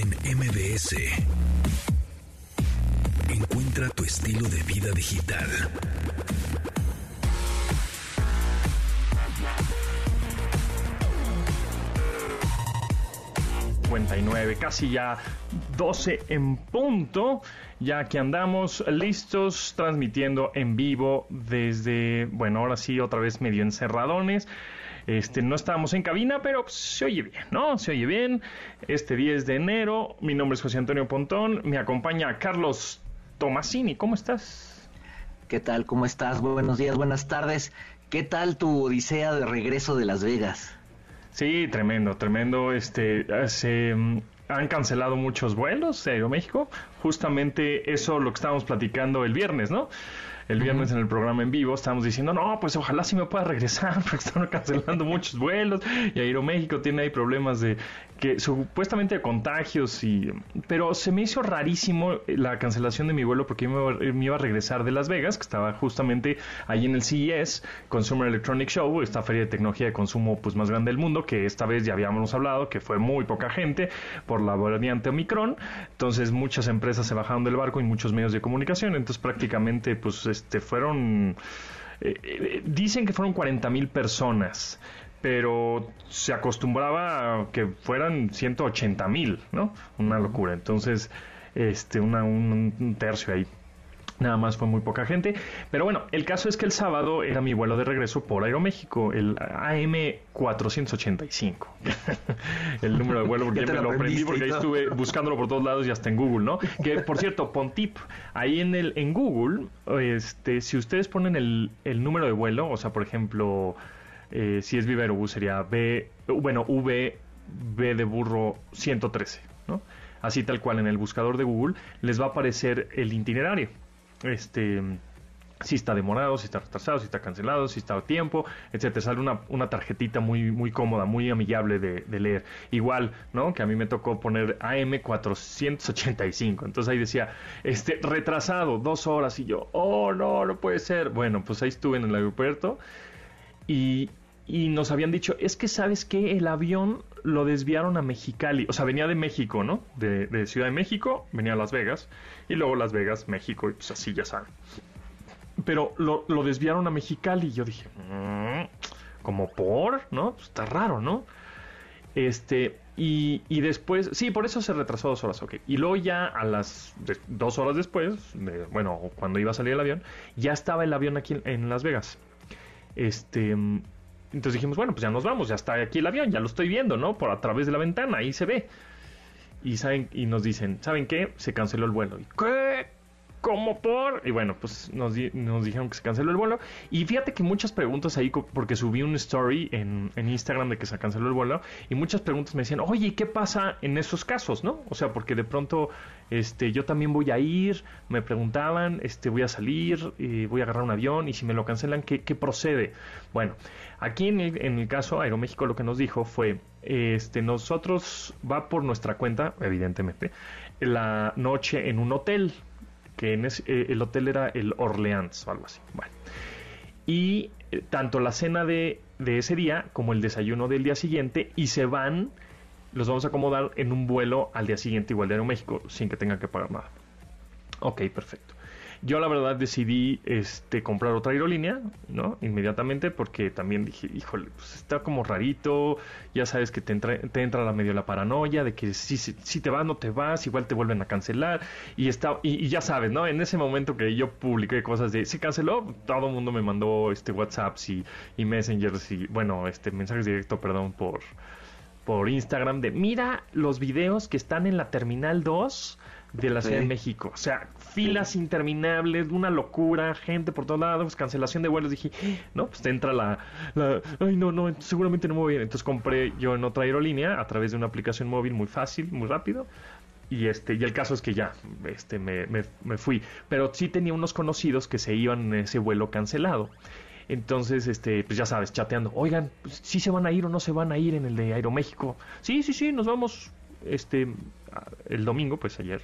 en MBS. Encuentra tu estilo de vida digital. 59, casi ya 12 en punto, ya que andamos listos transmitiendo en vivo desde, bueno, ahora sí, otra vez medio encerradones. Este, no estábamos en cabina, pero se oye bien, ¿no? Se oye bien. Este 10 de enero, mi nombre es José Antonio Pontón, me acompaña Carlos Tomasini, ¿cómo estás? ¿Qué tal? ¿Cómo estás? Buenos días, buenas tardes. ¿Qué tal tu odisea de regreso de Las Vegas? Sí, tremendo, tremendo. Este, se mm, han cancelado muchos vuelos de Aeroméxico. Justamente eso lo que estábamos platicando el viernes, ¿no? El viernes en el programa en vivo estábamos diciendo, no, pues ojalá sí me pueda regresar, porque están cancelando muchos vuelos y Aeroméxico tiene ahí problemas de que supuestamente de contagios y pero se me hizo rarísimo la cancelación de mi vuelo porque yo me, iba a regresar de Las Vegas, que estaba justamente ahí en el CES, Consumer Electronic Show, esta feria de tecnología de consumo pues más grande del mundo, que esta vez ya habíamos hablado que fue muy poca gente por la variante Omicron, entonces muchas empresas se bajaron del barco y muchos medios de comunicación, entonces prácticamente pues este, fueron, eh, eh, dicen que fueron 40 mil personas, pero se acostumbraba a que fueran 180 mil, ¿no? Una locura. Entonces, este, una, un tercio ahí. Nada más fue muy poca gente. Pero bueno, el caso es que el sábado era mi vuelo de regreso por Aeroméxico, el AM485. el número de vuelo, porque me lo aprendí porque ahí estuve buscándolo por todos lados y hasta en Google, ¿no? Que por cierto, Pontip, ahí en el en Google, este, si ustedes ponen el, el número de vuelo, o sea, por ejemplo, eh, si es Viva Aerobús sería B, bueno, V, B de burro 113, ¿no? Así tal cual en el buscador de Google les va a aparecer el itinerario este si está demorado, si está retrasado, si está cancelado, si está a tiempo, etcétera. Sale una, una tarjetita muy, muy cómoda, muy amigable de, leer. Igual, ¿no? Que a mí me tocó poner AM485. Entonces ahí decía, este, retrasado, dos horas. Y yo, oh, no, no puede ser. Bueno, pues ahí estuve en el aeropuerto y, y nos habían dicho, es que sabes que el avión lo desviaron a Mexicali, o sea, venía de México, ¿no? De, Ciudad de México, venía a Las Vegas, y luego Las Vegas, México, y pues así ya saben. Pero lo, desviaron a Mexicali, y yo dije, mm, como por, ¿no? Pues está raro, ¿no? Este, y, y, después, sí, por eso se retrasó dos horas, ok. Y luego ya a las dos horas después, bueno, cuando iba a salir el avión, ya estaba el avión aquí en Las Vegas. Este, entonces dijimos, bueno, pues ya nos vamos, ya está aquí el avión, ya lo estoy viendo, ¿no? Por a través de la ventana, ahí se ve. Y saben y nos dicen, ¿saben qué? Se canceló el vuelo. ¿Y qué? ¿Cómo por? Y bueno, pues nos, nos, dijeron que se canceló el vuelo. Y fíjate que muchas preguntas ahí, porque subí un story en, Instagram de que se canceló el vuelo. Y muchas preguntas me decían, oye, ¿y qué pasa en esos casos, no? O sea, porque de pronto este, yo también voy a ir, me preguntaban, este, voy a salir, voy a agarrar un avión y si me lo cancelan, ¿qué, qué procede? Bueno, aquí en el, en el, caso Aeroméxico lo que nos dijo fue, este, nosotros va por nuestra cuenta, evidentemente, la noche en un hotel, que en eh, el hotel era el Orleans o algo así. Bueno, y eh, tanto la cena de, de ese día como el desayuno del día siguiente y se van los vamos a acomodar en un vuelo al día siguiente igual de Aeroméxico sin que tengan que pagar nada. Ok, perfecto. Yo la verdad decidí este, comprar otra aerolínea, ¿no? Inmediatamente porque también dije, híjole, pues está como rarito, ya sabes que te entra, te entra la medio la paranoia de que si, si, te vas, no te vas, igual te vuelven a cancelar y, está, y, ya sabes, ¿no? En ese momento que yo publiqué cosas de, se canceló, todo el mundo me mandó este WhatsApps y, y Messengers y, bueno, este mensajes directos, perdón, por por Instagram de mira los videos que están en la Terminal 2 de la Ciudad de México. O sea, filas interminables, una locura, gente por todos lados, cancelación de vuelos. Dije, no, pues te entra la, ay, no, no, seguramente no me voy a. Entonces compré yo en otra aerolínea a través de una aplicación móvil muy fácil, muy rápido. Y este, y el caso es que ya, este, me, me, me fui. Pero sí tenía unos conocidos que se iban en ese vuelo cancelado. Entonces, este, pues ya sabes, chateando, oigan, pues, ¿sí se van a ir o no se van a ir en el de Aeroméxico? Sí, sí, sí, nos vamos este el domingo, pues ayer.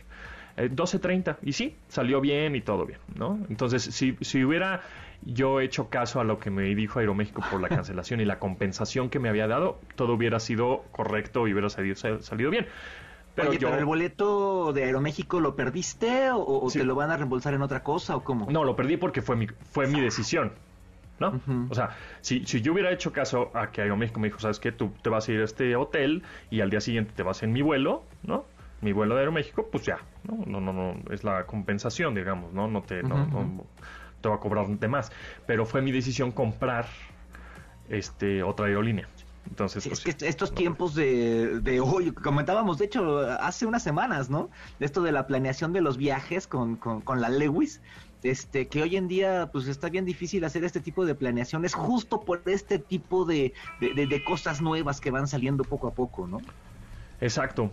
12.30 eh, y sí, salió bien y todo bien, ¿no? Entonces, si, si hubiera yo hecho caso a lo que me dijo Aeroméxico por la cancelación y la compensación que me había dado, todo hubiera sido correcto y hubiera salido, salido bien. Pero, Oye, ¿pero el boleto de Aeroméxico lo perdiste o, te lo van a reembolsar en otra cosa o cómo? No, lo perdí porque fue mi, fue mi decisión. ¿no? O sea, si, si yo hubiera hecho caso a que Aeroméxico me dijo, ¿sabes qué? Tú te vas a ir a este hotel y al día siguiente te vas en mi vuelo, ¿no? Mi vuelo de Aeroméxico, pues ya, ¿no? No, no, no, es la compensación, digamos, ¿no? No te, no, te va a cobrar de más. Pero fue mi decisión comprar este otra aerolínea. Entonces, pues, es que estos tiempos de, de hoy, comentábamos, de hecho, hace unas semanas, ¿no? De esto de la planeación de los viajes con, con, la Lewis, este, que hoy en día, pues está bien difícil hacer este tipo de planeaciones justo por este tipo de, de, cosas nuevas que van saliendo poco a poco, ¿no? Exacto.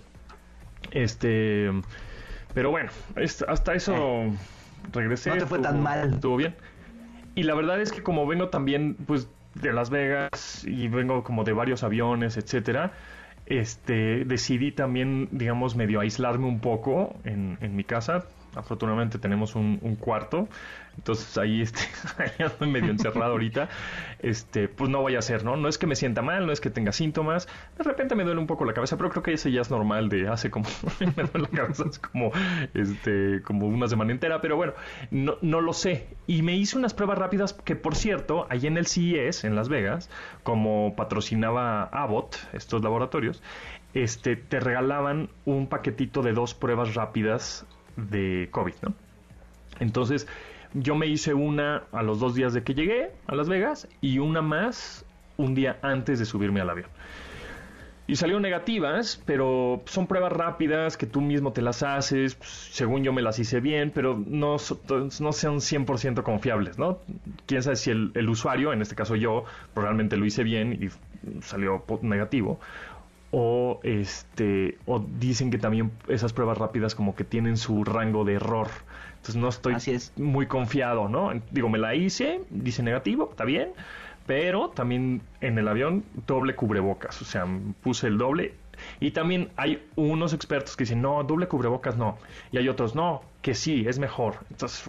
Este, pero bueno, hasta eso eh. regresé. No te fue tan mal. Estuvo bien. Y la verdad es que como vengo también, pues de Las Vegas y vengo como de varios aviones, etcétera, este, decidí también, digamos, medio aislarme un poco en, en mi casa. Afortunadamente tenemos un, cuarto entonces ahí, este, estoy medio encerrado ahorita. Este, pues no voy a hacer, ¿no? No es que me sienta mal, no es que tenga síntomas. De repente me duele un poco la cabeza, pero creo que ese ya es normal de hace como, como, este, como una semana entera, pero bueno, no, no lo sé. Y me hice unas pruebas rápidas que, por cierto, allí en el CES, en Las Vegas, como patrocinaba Abbott, estos laboratorios, este, te regalaban un paquetito de dos pruebas rápidas de COVID, ¿no? Entonces, yo me hice una a los dos días de que llegué a Las Vegas y una más un día antes de subirme al avión. Y salieron negativas, pero son pruebas rápidas que tú mismo te las haces. Pues, según yo me las hice bien, pero no, no sean 100% confiables, ¿no? Quién sabe si el, el, usuario, en este caso yo, probablemente lo hice bien y salió negativo. O, este, o dicen que también esas pruebas rápidas como que tienen su rango de error. Entonces no estoy muy confiado, ¿no? Digo, me la hice, dice negativo, está bien, pero también en el avión doble cubrebocas, o sea, puse el doble. Y también hay unos expertos que dicen, no, doble cubrebocas no. Y hay otros, no, que sí, es mejor. Entonces,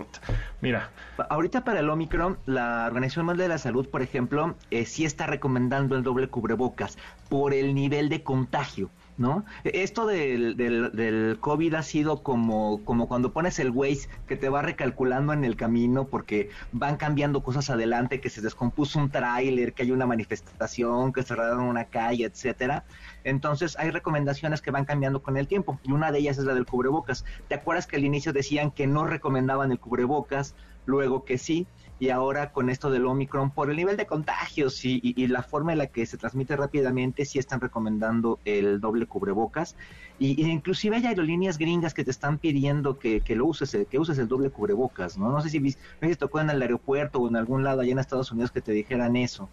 mira. Ahorita para el Omicron, la Organización Mundial de la Salud, por ejemplo, eh, sí está recomendando el doble cubrebocas por el nivel de contagio. ¿No? Esto del, del, COVID ha sido como, como cuando pones el Waze que te va recalculando en el camino porque van cambiando cosas adelante, que se descompuso un tráiler, que hay una manifestación, que cerraron una calle, etcétera. Entonces hay recomendaciones que van cambiando con el tiempo y una de ellas es la del cubrebocas. ¿Te acuerdas que al inicio decían que no recomendaban el cubrebocas, luego que sí? Y ahora con esto del Omicron, por el nivel de contagios y, la forma en la que se transmite rápidamente, sí están recomendando el doble cubrebocas. Y, inclusive hay aerolíneas gringas que te están pidiendo que, lo uses, que uses el doble cubrebocas, ¿no? No sé si, no sé tocó en el aeropuerto o en algún lado allá en Estados Unidos que te dijeran eso.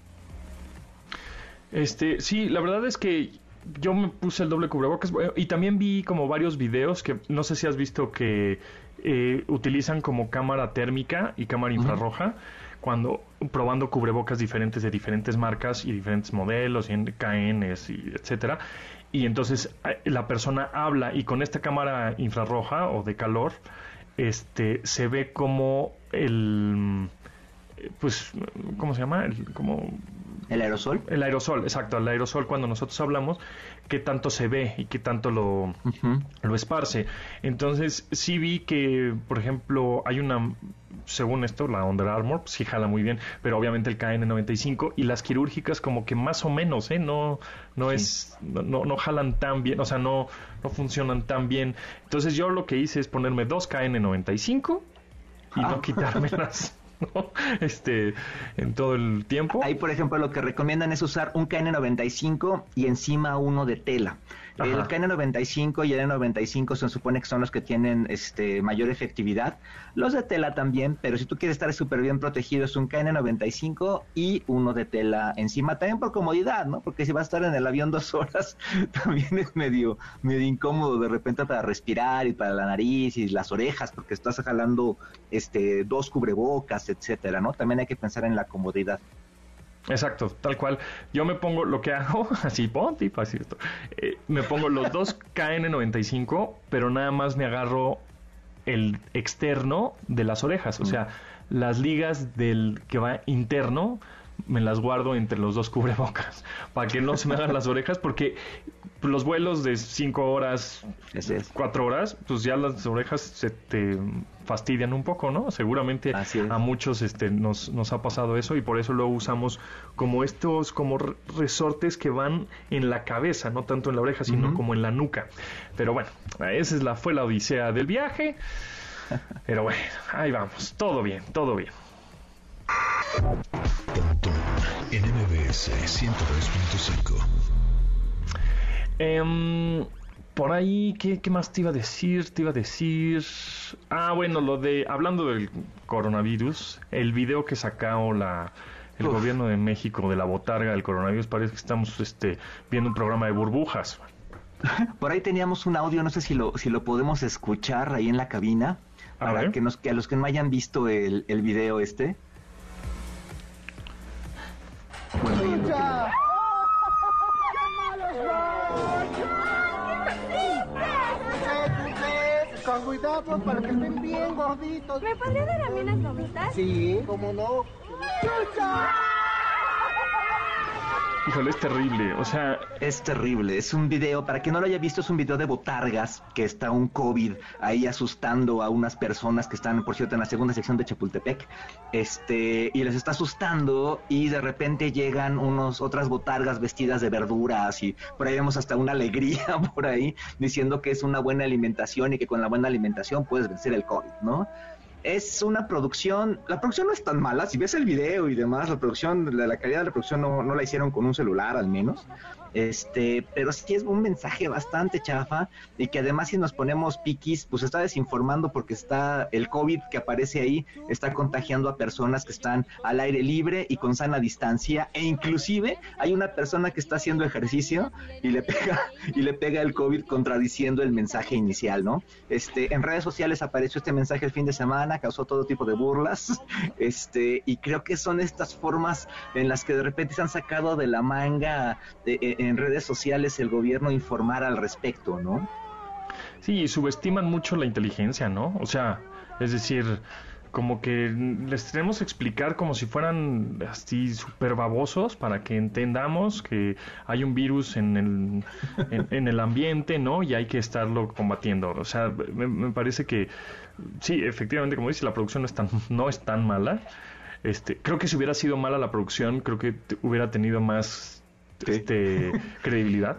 Este, sí, la verdad es que yo me puse el doble cubrebocas y también vi como varios videos que no sé si has visto que eh, utilizan como cámara térmica y cámara infrarroja cuando probando cubrebocas diferentes de diferentes marcas y diferentes modelos y KNs y etcétera. Y entonces eh, la persona habla y con esta cámara infrarroja o de calor este se ve como el eh, pues cómo se llama el, como ¿El aerosol? El aerosol, exacto, el aerosol cuando nosotros hablamos, qué tanto se ve y qué tanto lo, lo esparce. Entonces, sí vi que, por ejemplo, hay una, según esto, la Under Armour, sí jala muy bien, pero obviamente el KN95 y las quirúrgicas como que más o menos, ¿eh? No, no es, no, no jalan tan bien, o sea, no, no funcionan tan bien. Entonces yo lo que hice es ponerme dos KN95 y no ah. quitarme las Este, en todo el tiempo. Ahí, por ejemplo, lo que recomiendan es usar un KN95 y encima uno de tela. El KN95 y el N95 se supone que son los que tienen este mayor efectividad. Los de tela también, pero si tú quieres estar súper bien protegido es un KN95 y uno de tela encima. También por comodidad, ¿no? Porque si vas a estar en el avión dos horas, también es medio, medio incómodo de repente para respirar y para la nariz y las orejas, porque estás jalando este dos cubrebocas, etcétera, ¿no? También hay que pensar en la comodidad. Exacto, tal cual. Yo me pongo lo que hago, así, ponte, así esto. Eh, me pongo los dos KN95, pero nada más me agarro el externo de las orejas, o sea, las ligas del que va interno me las guardo entre los dos cubrebocas para que no se me hagan las orejas porque los vuelos de cinco horas, cuatro horas, pues ya las orejas se te fastidian un poco, ¿no? Seguramente a muchos este, nos, nos ha pasado eso y por eso luego usamos como estos, como resortes que van en la cabeza, no tanto en la oreja, sino como en la nuca. Pero bueno, esa es la, fue la odisea del viaje. Pero bueno, ahí vamos, todo bien, todo bien. en MBS 102.5. Em, por ahí, ¿qué, más te iba a decir? Te iba a decir. Ah, bueno, lo de. Hablando del coronavirus, el video que sacó la. El gobierno de México de la botarga del coronavirus, parece que estamos este, viendo un programa de burbujas. Por ahí teníamos un audio, no sé si lo, si lo podemos escuchar ahí en la cabina, para que, nos, que a los que no hayan visto el, el video este. Con cuidado para que estén bien gorditos. ¿Me podría dar a mí unas gomitas? Sí, cómo no. ¡Chucha! Híjole, es terrible, o sea... Es terrible, es un video, para quien no lo haya visto, es un video de botargas, que está un COVID ahí asustando a unas personas que están, por cierto, en la segunda sección de Chapultepec, este, y les está asustando, y de repente llegan unos, otras botargas vestidas de verduras, y por ahí vemos hasta una alegría por ahí, diciendo que es una buena alimentación y que con la buena alimentación puedes vencer el COVID, ¿no? Es una producción, la producción no es tan mala, si ves el video y demás, la producción, la, la calidad de la producción no, no, la hicieron con un celular al menos, este, pero sí es un mensaje bastante chafa y que además si nos ponemos piquis, pues está desinformando porque está el COVID que aparece ahí, está contagiando a personas que están al aire libre y con sana distancia e inclusive hay una persona que está haciendo ejercicio y le pega y le pega el COVID contradiciendo el mensaje inicial, ¿no? Este, en redes sociales apareció este mensaje el fin de semana, causó todo tipo de burlas, este, y creo que son estas formas en las que de repente se han sacado de la manga de, eh, en redes sociales el gobierno informar al respecto, ¿no? Sí, subestiman mucho la inteligencia, ¿no? O sea, es decir, como que les tenemos que explicar como si fueran así súper babosos para que entendamos que hay un virus en el, en, el ambiente, ¿no? Y hay que estarlo combatiendo. O sea, me, parece que sí, efectivamente, como dice, la producción no es tan, no es tan mala. Este, creo que si hubiera sido mala la producción, creo que hubiera tenido más este, credibilidad.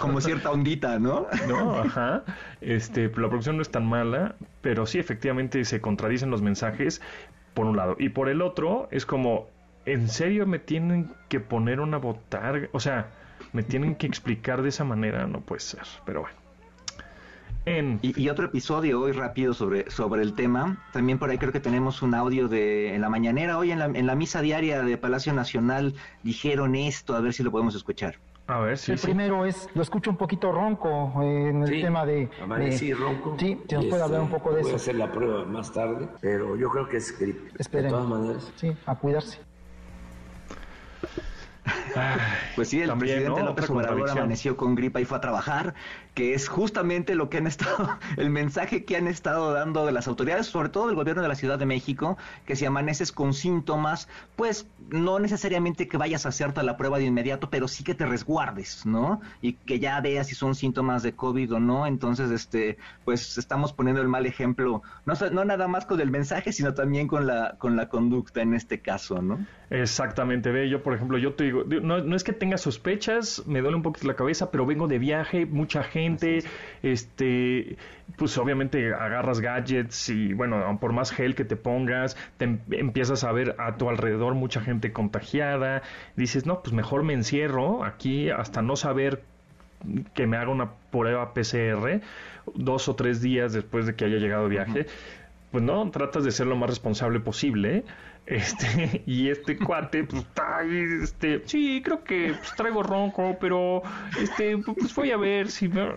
Como cierta ondita, ¿no? No, ajá. Este, la producción no es tan mala, pero sí, efectivamente se contradicen los mensajes, por un lado. Y por el otro, es como, ¿en serio me tienen que poner una botarga? O sea, me tienen que explicar de esa manera, no puede ser, pero bueno. Y, otro episodio hoy rápido sobre, sobre el tema. También por ahí creo que tenemos un audio de en la mañanera. Hoy en la, en la misa diaria de Palacio Nacional dijeron esto, a ver si lo podemos escuchar. A ver, sí. El primero es, lo escucho un poquito ronco eh, en el tema de... sí, ronco. Sí, se nos puede hablar un poco de eso. Voy a hacer la prueba más tarde, pero yo creo que es gripe. Esperen. De todas maneras. Sí, a cuidarse pues sí, el presidente López Obrador amaneció con gripa y fue a trabajar, que es justamente lo que han estado, el mensaje que han estado dando de las autoridades, sobre todo del gobierno de la Ciudad de México, que si amaneces con síntomas, pues no necesariamente que vayas a hacerte la prueba de inmediato, pero sí que te resguardes, ¿no? Y que ya veas si son síntomas de COVID o no. Entonces, este, pues estamos poniendo el mal ejemplo, no, no nada más con el mensaje, sino también con la, con la conducta en este caso, ¿no? Exactamente, ve, yo por ejemplo, yo te digo, no, no es que tenga sospechas, me duele un poquito la cabeza, pero vengo de viaje, mucha gente, este, pues obviamente agarras gadgets y bueno, por más gel que te pongas, te em, empiezas a ver a tu alrededor mucha gente contagiada, dices, no, pues mejor me encierro aquí hasta no saber que me haga una prueba PCR dos o tres días después de que haya llegado viaje. Pues no, tratas de ser lo más responsable posible. Este, y este cuate, pues este, sí, creo que pues, traigo ronco, pero este, pues voy a ver si me,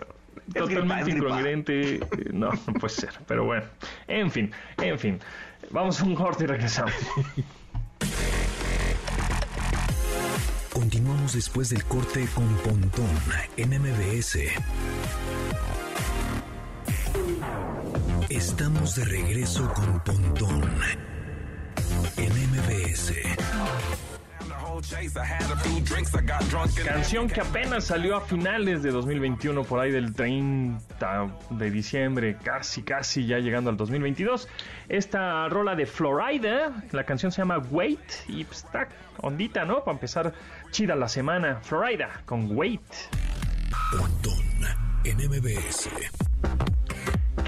totalmente incongruente. No, no puede ser, pero bueno. En fin, en fin. Vamos a un corte y regresamos. Continuamos después del corte con Pontón en MBS. Estamos de regreso con Pontón Canción que apenas salió a finales de 2021, por ahí del 30 de diciembre, casi, casi ya llegando al 2022. Esta rola de Florida, la canción se llama Wait y pues, está ondita, ¿no? Para empezar chida la semana. Florida con Wait.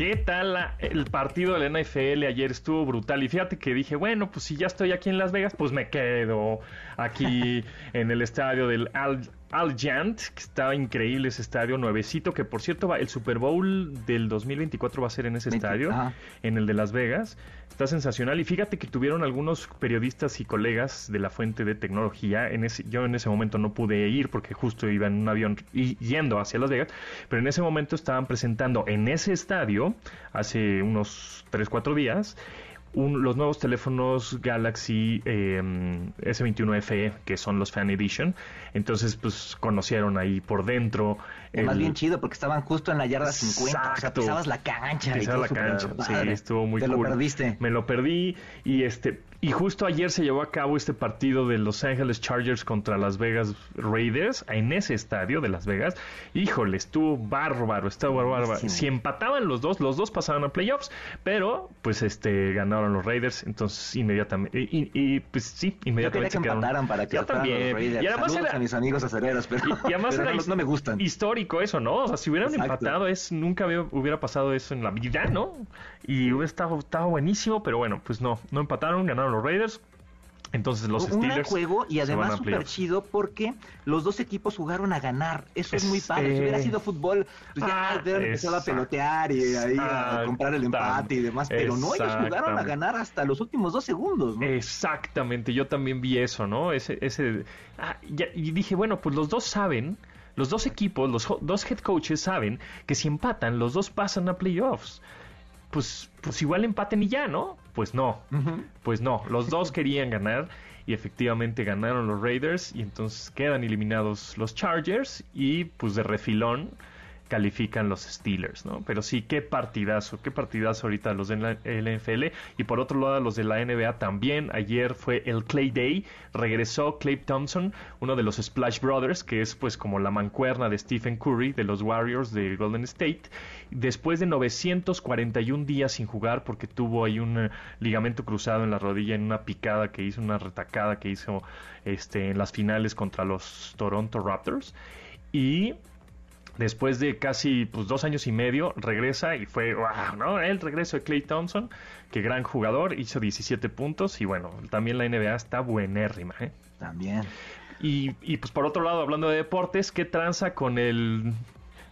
¿Qué tal la- el partido de la NFL ayer? Estuvo brutal. Y fíjate que dije, bueno, pues si ya estoy aquí en Las Vegas, pues me quedo aquí en el estadio del Al Alliant, que está increíble ese estadio nuevecito, que por cierto va, el Super Bowl del 2024 va a ser en ese 20, estadio, ajá. en el de Las Vegas. Está sensacional. Y fíjate que tuvieron algunos periodistas y colegas de la fuente de tecnología. En ese, yo en ese momento no pude ir porque justo iba en un avión y- yendo hacia Las Vegas. Pero en ese momento estaban presentando en ese estadio, hace unos 3, 4 días, un- los nuevos teléfonos Galaxy eh, S21 FE, que son los Fan Edition. Entonces, pues conocieron ahí por dentro. Más bien chido porque estaban justo en la yarda 50, o sea, Exacto. pisabas la cancha. todo la cancha, sí, estuvo muy Te cool. lo perdiste. Me lo perdí y este y justo ayer se llevó a cabo este partido de Los Ángeles Chargers contra Las Vegas Raiders en ese estadio de Las Vegas. Híjole, estuvo bárbaro, estuvo bárbaro. Si empataban los dos, los dos pasaban a playoffs, pero pues este ganaron los Raiders, entonces inmediatamente y, y- pues sí, Yo quería inmediatamente que empataran para que Yo fueran los también. Raiders. Y además Saludos era- a mis amigos acereros, pero, y, y además pero era no, me gustan. Histórico eso, ¿no? O sea, si hubieran Exacto. empatado, es nunca había- hubiera pasado eso en la vida, ¿no? Y hubiera estado, estado buenísimo, pero bueno, pues no, no empataron, ganaron los Raiders. Entonces los un Steelers. juego y además súper chido porque los dos equipos jugaron a ganar. Eso es, Es, muy padre. Si hubiera sido fútbol, pues ya ah, empezado a pelotear y ahí a comprar el empate y demás. Pero no, ellos jugaron a ganar hasta los últimos dos segundos. ¿no? Exactamente, yo también vi eso, ¿no? Ese, ese, ah, ya- y dije, bueno, pues los dos saben, los dos equipos, los dos head coaches saben que si empatan, los dos pasan a playoffs. Pues, pues igual empaten y ya, ¿no? Pues no, pues no, los dos querían ganar y efectivamente ganaron los Raiders y entonces quedan eliminados los Chargers y pues de refilón califican los Steelers, ¿no? Pero sí, qué partidazo, qué partidazo ahorita los de la NFL y por otro lado los de la NBA también. Ayer fue el Clay Day, regresó Clay Thompson, uno de los Splash Brothers, que es pues como la mancuerna de Stephen Curry de los Warriors de Golden State, después de 941 días sin jugar porque tuvo ahí un eh, ligamento cruzado en la rodilla en una picada que hizo, una retacada que hizo este en las finales contra los Toronto Raptors y después de casi pues, dos años y medio, regresa y fue, wow, ¿no? El regreso de Clay Thompson, que gran jugador, hizo 17 puntos y bueno, también la NBA está buenérrima, ¿eh? También. Y, y pues por otro lado, hablando de deportes, ¿qué tranza con el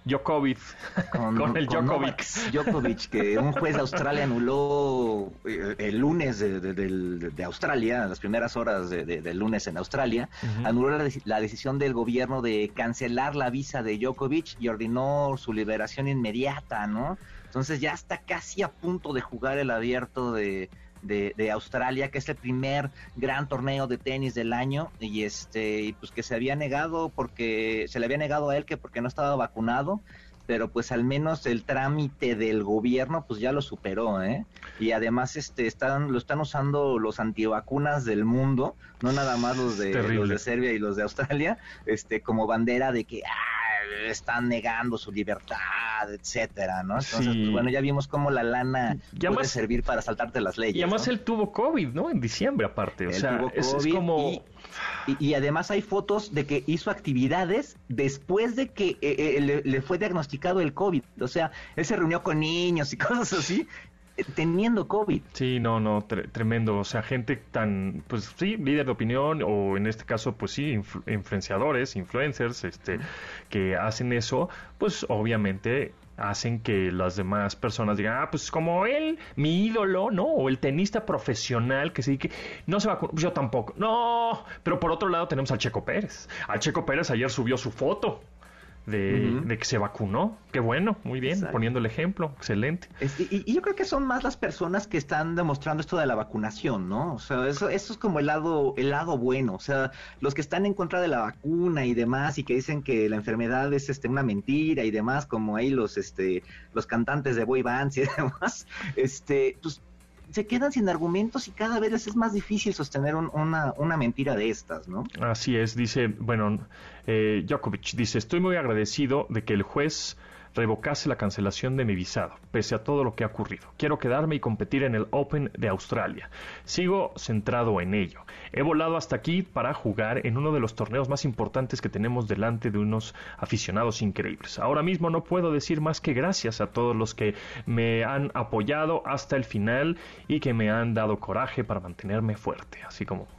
Djokovic? Con, el con Djokovic. Que un juez de Australia anuló eh, el lunes de, de- Australia, las primeras horas de- de- del lunes en Australia, anuló la, la decisión del gobierno de cancelar la visa de Djokovic y ordenó su liberación inmediata, ¿no? Entonces ya está casi a punto de jugar el abierto de, de, de Australia, que es el primer gran torneo de tenis del año, y este, pues que se había negado porque, se le había negado a él que porque no estaba vacunado, pero pues al menos el trámite del gobierno pues ya lo superó, ¿eh? Y además este están lo están usando los antivacunas del mundo, no nada más los de Terrible. los de Serbia y los de Australia, este como bandera de que ah, están negando su libertad, etcétera, ¿no? Entonces, Sí. pues, bueno, ya vimos cómo la lana puede servir para saltarte las leyes. Y además ¿no? él tuvo COVID, ¿no? En diciembre aparte, o Él sea, tuvo es, es COVID como... y- Y, y además hay fotos de que hizo actividades después de que eh, eh, le, le fue diagnosticado el COVID. O sea, él se reunió con niños y cosas así, teniendo COVID. Sí, no, no, tre- tremendo. O sea, gente tan, pues sí, líder de opinión o en este caso, pues sí, influ- influenciadores, influencers, este, que hacen eso, pues obviamente hacen que las demás personas digan, ah, pues como él, mi ídolo, ¿no? O el tenista profesional que sí que no se vacunó, yo tampoco. No, pero por otro lado tenemos al Checo Pérez. Al Checo Pérez ayer subió su foto. De, de que se vacunó, qué bueno, muy bien, Exacto. poniendo el ejemplo, excelente. Es- y, y yo creo que son más las personas que están demostrando esto de la vacunación, ¿no? O sea, eso, eso es como el lado, el lado bueno. O sea, los que están en contra de la vacuna y demás y que dicen que la enfermedad es este una mentira y demás, como ahí los este los cantantes de boy bands y demás, este, pues se quedan sin argumentos y cada vez es más difícil sostener un- una, una mentira de estas, ¿no? Así es, dice, bueno, eh, Djokovic dice, estoy muy agradecido de que el juez revocase la cancelación de mi visado, pese a todo lo que ha ocurrido. Quiero quedarme y competir en el Open de Australia. Sigo centrado en ello. He volado hasta aquí para jugar en uno de los torneos más importantes que tenemos delante de unos aficionados increíbles. Ahora mismo no puedo decir más que gracias a todos los que me han apoyado hasta el final y que me han dado coraje para mantenerme fuerte. Así como...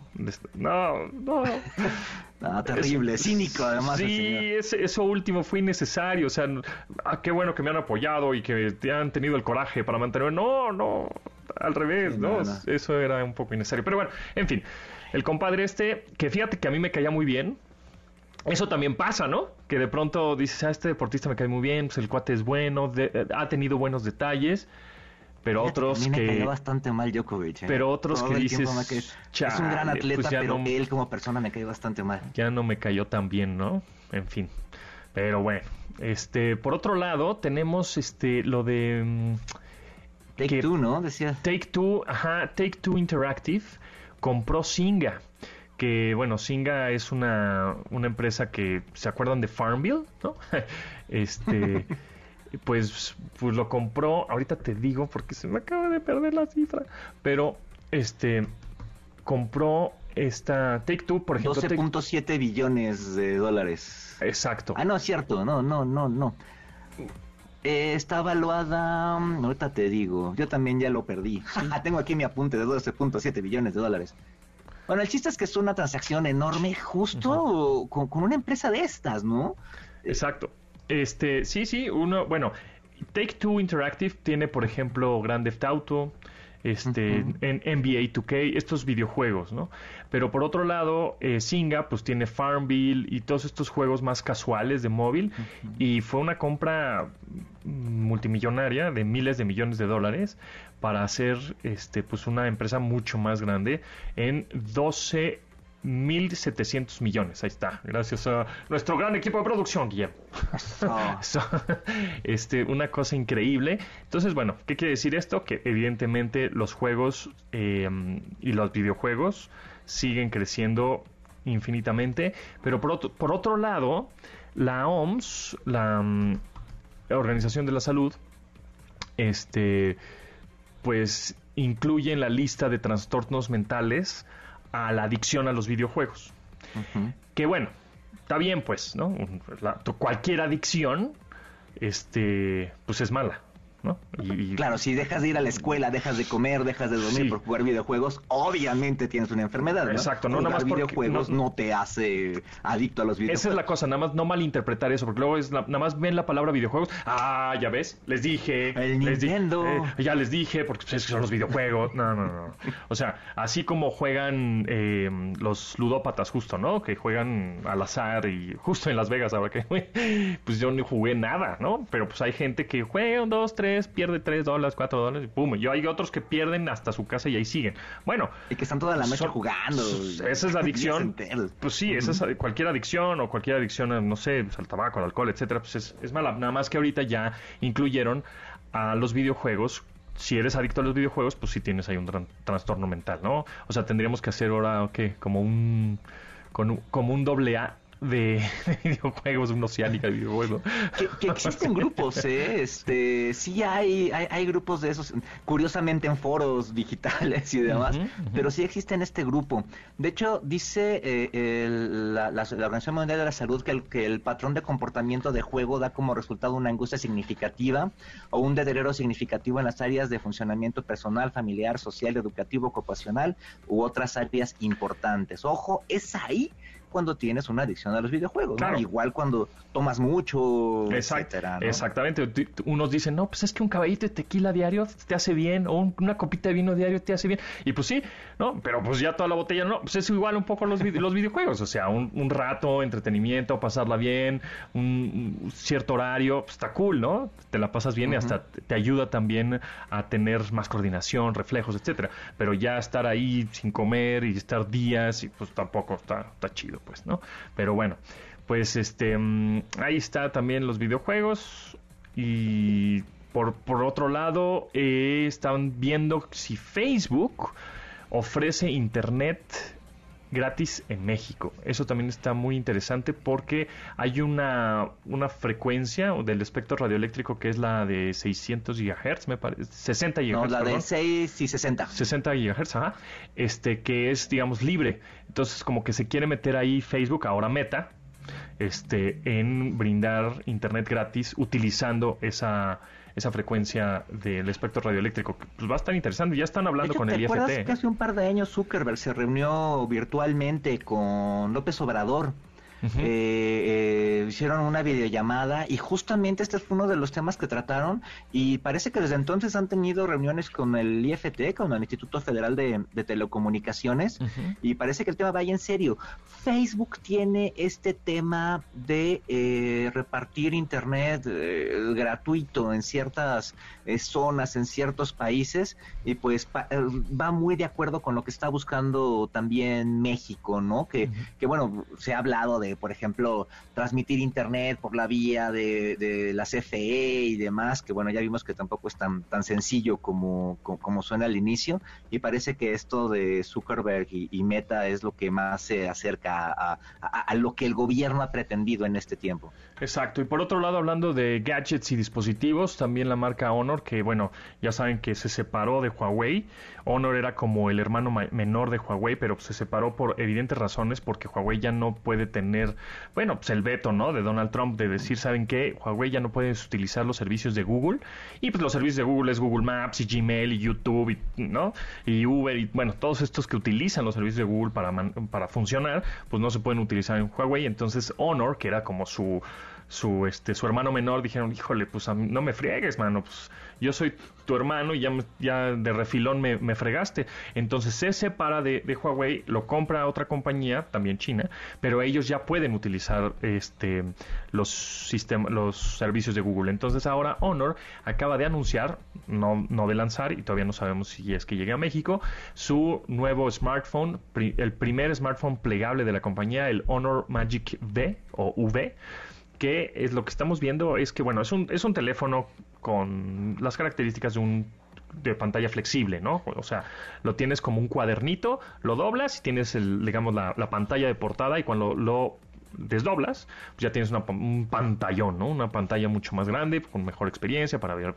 No, no. Terrible, cínico además. Sí, ese- eso último fue innecesario. O sea, ah, qué bueno que me han apoyado y que te han tenido el coraje para mantenerme. No, no, al revés, Sí, ¿no? no, no. Eso era un poco innecesario. Pero bueno, en fin, el compadre este, que fíjate que a mí me caía muy bien. Eso también pasa, ¿no? Que de pronto dices, ah, este deportista me cae muy bien, pues el cuate es bueno, de- eh, ha tenido buenos detalles, pero otros mí me que... cayó bastante mal Djokovic. ¿eh? Pero otros Todo que dices, "Chale, es un gran atleta, pues ya pero no- él como persona me cae bastante mal. ya no me cayó tan bien, ¿no? En fin. Pero bueno, este, por otro lado, tenemos este lo de mm, Take que- Two, ¿no? Decía. Take Two, ajá, Take Two Interactive compró Singa. Que bueno, Singa es una, una empresa que se acuerdan de Farmville, ¿no? este, pues, pues lo compró. Ahorita te digo porque se me acaba de perder la cifra, pero este compró esta Take Two, por ejemplo. Take- 12.7 billones de dólares. Exacto. Ah, no, es cierto, no, no, no, no. Eh, está evaluada, mm, ahorita te digo, yo también ya lo perdí. Tengo aquí mi apunte de 12.7 billones de dólares. Bueno, el chiste es que es una transacción enorme justo con, con una empresa de estas, ¿no? Exacto. Este, sí, sí, uno, bueno, Take Two Interactive tiene, por ejemplo, Grand Theft Auto, este, en NBA 2K, estos videojuegos, ¿no? Pero por otro lado, eh, Singa, pues tiene Farmville y todos estos juegos más casuales de móvil, y fue una compra multimillonaria de miles de millones de dólares para hacer, este, pues una empresa mucho más grande en 12 1.700 millones. Ahí está. Gracias a nuestro gran equipo de producción, Guillermo. Oh, So, este, una cosa increíble. Entonces, bueno, ¿qué quiere decir esto? Que evidentemente los juegos eh, y los videojuegos siguen creciendo infinitamente, pero por otro, por otro lado, la OMS, la mm, Organización de la Salud, este, pues incluye en la lista de trastornos mentales a la adicción a los videojuegos. Que bueno, está bien pues, ¿no? La- cualquier adicción, este, pues es mala, ¿no? Y, y- Claro, si dejas de ir a la escuela, dejas de comer, dejas de dormir Sí. por jugar videojógos, obviamente tienes una enfermedad, ¿no? Exacto, no Jugar nada más videojuegos no- no, te hace adicto a los videojuegos. Esa es la cosa, nada más no malinterpretar eso, porque luego es la- nada más ven la palabra videojuegos, ah, ya ves, les dije, El les di- Nintendo. eh, ya les dije, porque pues, es que son los videojuegos, no, no, no, o sea, así como juegan eh, los ludópatas justo, ¿no? Que juegan al azar y justo en Las Vegas ahora que pues yo no jugué nada, ¿no? Pero pues hay gente que juega un, dos, tres, pierde tres dólares, cuatro dólares, y pum, y hay otros que pierden hasta su casa y ahí siguen. Bueno, Y que están toda la noche son- jugando. Esa es la adicción. Pues sí, esa es cualquier adicción o cualquier adicción, no sé, pues, al tabaco, al alcohol, etcétera, pues es, es mala. Nada más que ahorita ya incluyeron a los videojuegos. Si eres adicto a los videojuegos, pues sí tienes ahí un tran- trastorno mental, ¿no? O sea, tendríamos que hacer ahora, ¿qué? Como un, con un- como un doble A de, de videojuegos, una oceánica de videojuegos. Que, que existen grupos, ¿eh? Este, sí hay, hay, hay grupos de esos, curiosamente en foros digitales y demás, pero sí existe en este grupo. De hecho, dice eh, el- la, la- la Organización Mundial de la Salud que el, que el patrón de comportamiento de juego da como resultado una angustia significativa o un deterioro significativo en las áreas de funcionamiento personal, familiar, social, educativo, ocupacional u otras áreas importantes. Ojo, es ahí cuando tienes una adicción a los videojuegos. Igual cuando tomas mucho, Exact- etcétera, ¿no? Exactamente. Unos dicen, no, pues es que un caballito de tequila diario te hace bien, o un- una copita de vino diario te hace bien. Y pues sí, ¿no? Pero pues ya toda la botella no. Pues es igual un poco los, los videojuegos. O sea, un, un rato, entretenimiento, pasarla bien, un, un cierto horario, pues está cool, ¿no? Te la pasas bien y hasta te te ayuda también a tener más coordinación, reflejos, etcétera. Pero ya estar ahí sin comer y estar días, y pues tampoco está, está chido, pues, ¿no? Pero bueno, pues este mm, ahí está también los videojuegos y por, por otro lado, eh, están viendo si Facebook ofrece internet gratis en México. Eso también está muy interesante porque hay una, una frecuencia del espectro radioeléctrico que es la de 600 GHz, me parece, 60 GHz. No, la de perdón. 6 y 60. 60 GHz, ajá, este que es digamos libre. Entonces como que se quiere meter ahí Facebook, ahora Meta, este en brindar internet gratis utilizando esa esa frecuencia del espectro radioeléctrico. que, Pues va a estar interesante. Ya están De hablando hecho, con ¿te el acuerdas IFT. que hace un par de años Zuckerberg se reunió virtualmente con López Obrador? Eh, eh, hicieron una videollamada y justamente este fue uno de los temas que trataron y parece que desde entonces han tenido reuniones con el IFT, con el Instituto Federal de, de Telecomunicaciones y parece que el tema vaya en serio. Facebook tiene este tema de eh, repartir internet eh, gratuito en ciertas eh, zonas, en ciertos países y pues pa- va muy de acuerdo con lo que está buscando también México, ¿no? Que bueno, se ha hablado de, por ejemplo, transmitir internet por la vía de, de la CFE y demás, que bueno, ya vimos que tampoco es tan, tan sencillo como, como, suena al inicio, y parece que esto de Zuckerberg y, Meta es lo que más se acerca a, a- lo que el gobierno ha pretendido en este tiempo. Exacto. Y por otro lado, hablando de gadgets y dispositivos, también la marca Honor, que bueno, ya saben que se separó de Huawei. Honor era como el hermano ma- menor de Huawei, pero se separó por evidentes razones, porque Huawei ya no puede tener, bueno, pues el veto, ¿no? De Donald Trump de decir, ¿saben qué? Huawei ya no puede utilizar los servicios de Google. Y pues los servicios de Google es Google Maps y Gmail y YouTube, y, ¿no? Y Uber y, bueno, todos estos que utilizan los servicios de Google para, para funcionar, pues no se pueden utilizar en Huawei. Entonces Honor, que era como su su este su hermano menor dijeron híjole pues a mí no me friegues mano pues yo soy tu hermano y ya ya de refilón me, me fregaste entonces se separa de, Huawei lo compra otra compañía también china pero ellos ya pueden utilizar este los sistemas los servicios de Google. Entonces ahora Honor acaba de anunciar no no de lanzar y todavía no sabemos si es que llegue a México su nuevo smartphone el primer smartphone plegable de la compañía el Honor Magic V o V que es lo que estamos viendo es que bueno es un es un teléfono con las características de un de pantalla flexible, ¿no? O sea, lo tienes como un cuadernito, lo doblas y tienes el, digamos, la, la pantalla de portada y cuando lo desdoblas, pues ya tienes una un pantallón, ¿no? Una pantalla mucho más grande, con mejor experiencia para ver,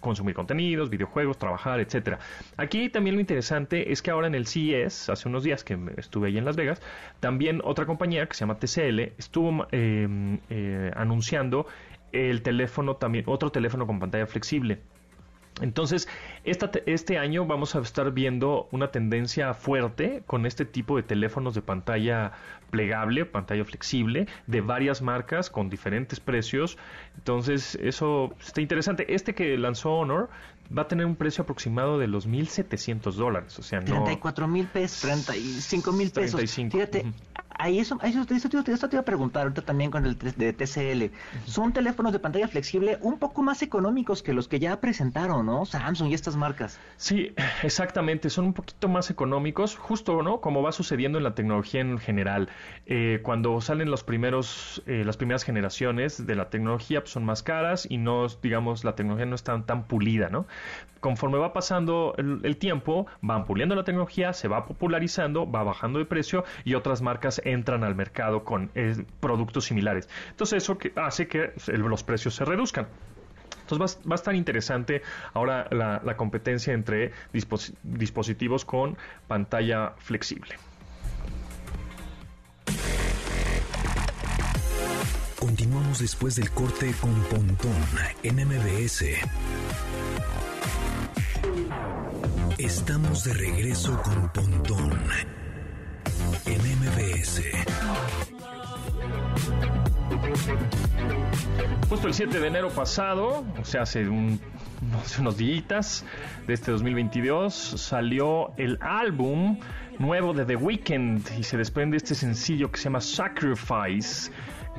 consumir contenidos, videojuegos, trabajar, etcétera. Aquí también lo interesante es que ahora en el CES, hace unos días que estuve ahí en Las Vegas, también otra compañía que se llama TCL estuvo eh, eh, anunciando el teléfono también, otro teléfono con pantalla flexible. Entonces, esta te- este año vamos a estar viendo una tendencia fuerte con este tipo de teléfonos de pantalla plegable, pantalla flexible, de varias marcas con diferentes precios. Entonces, eso está interesante. Este que lanzó Honor va a tener un precio aproximado de los 1.700 dólares. O sea, no... 34 mil pesos, 35 mil pesos. 35, Fíjate. Ahí eso, eso, eso te, iba- eso te iba a preguntar ahorita también con el de TCL. Son teléfonos de pantalla flexible un poco más económicos que los que ya presentaron, ¿no? Samsung y estas marcas. Sí, exactamente, son un poquito más económicos, justo, ¿no? Como va sucediendo en la tecnología en general. Eh, cuando salen los primeros, eh, las primeras generaciones de la tecnología, pues son más caras y no, digamos, la tecnología no está tan pulida, ¿no? Conforme va pasando el, el tiempo, van puliendo la tecnología, se va popularizando, va bajando de precio y otras marcas entran al mercado con eh, productos similares. Entonces eso hace que los precios se reduzcan. Entonces va, va a estar interesante ahora la, competencia entre dispos- dispositivos con pantalla flexible. Continuamos después del corte con Pontón en MBS. Estamos de regreso con Pontón en. Justo el 7 de enero pasado, o sea, hace, hace unos días de este 2022, salió el álbum nuevo de The Weeknd y se desprende este sencillo que se llama Sacrifice.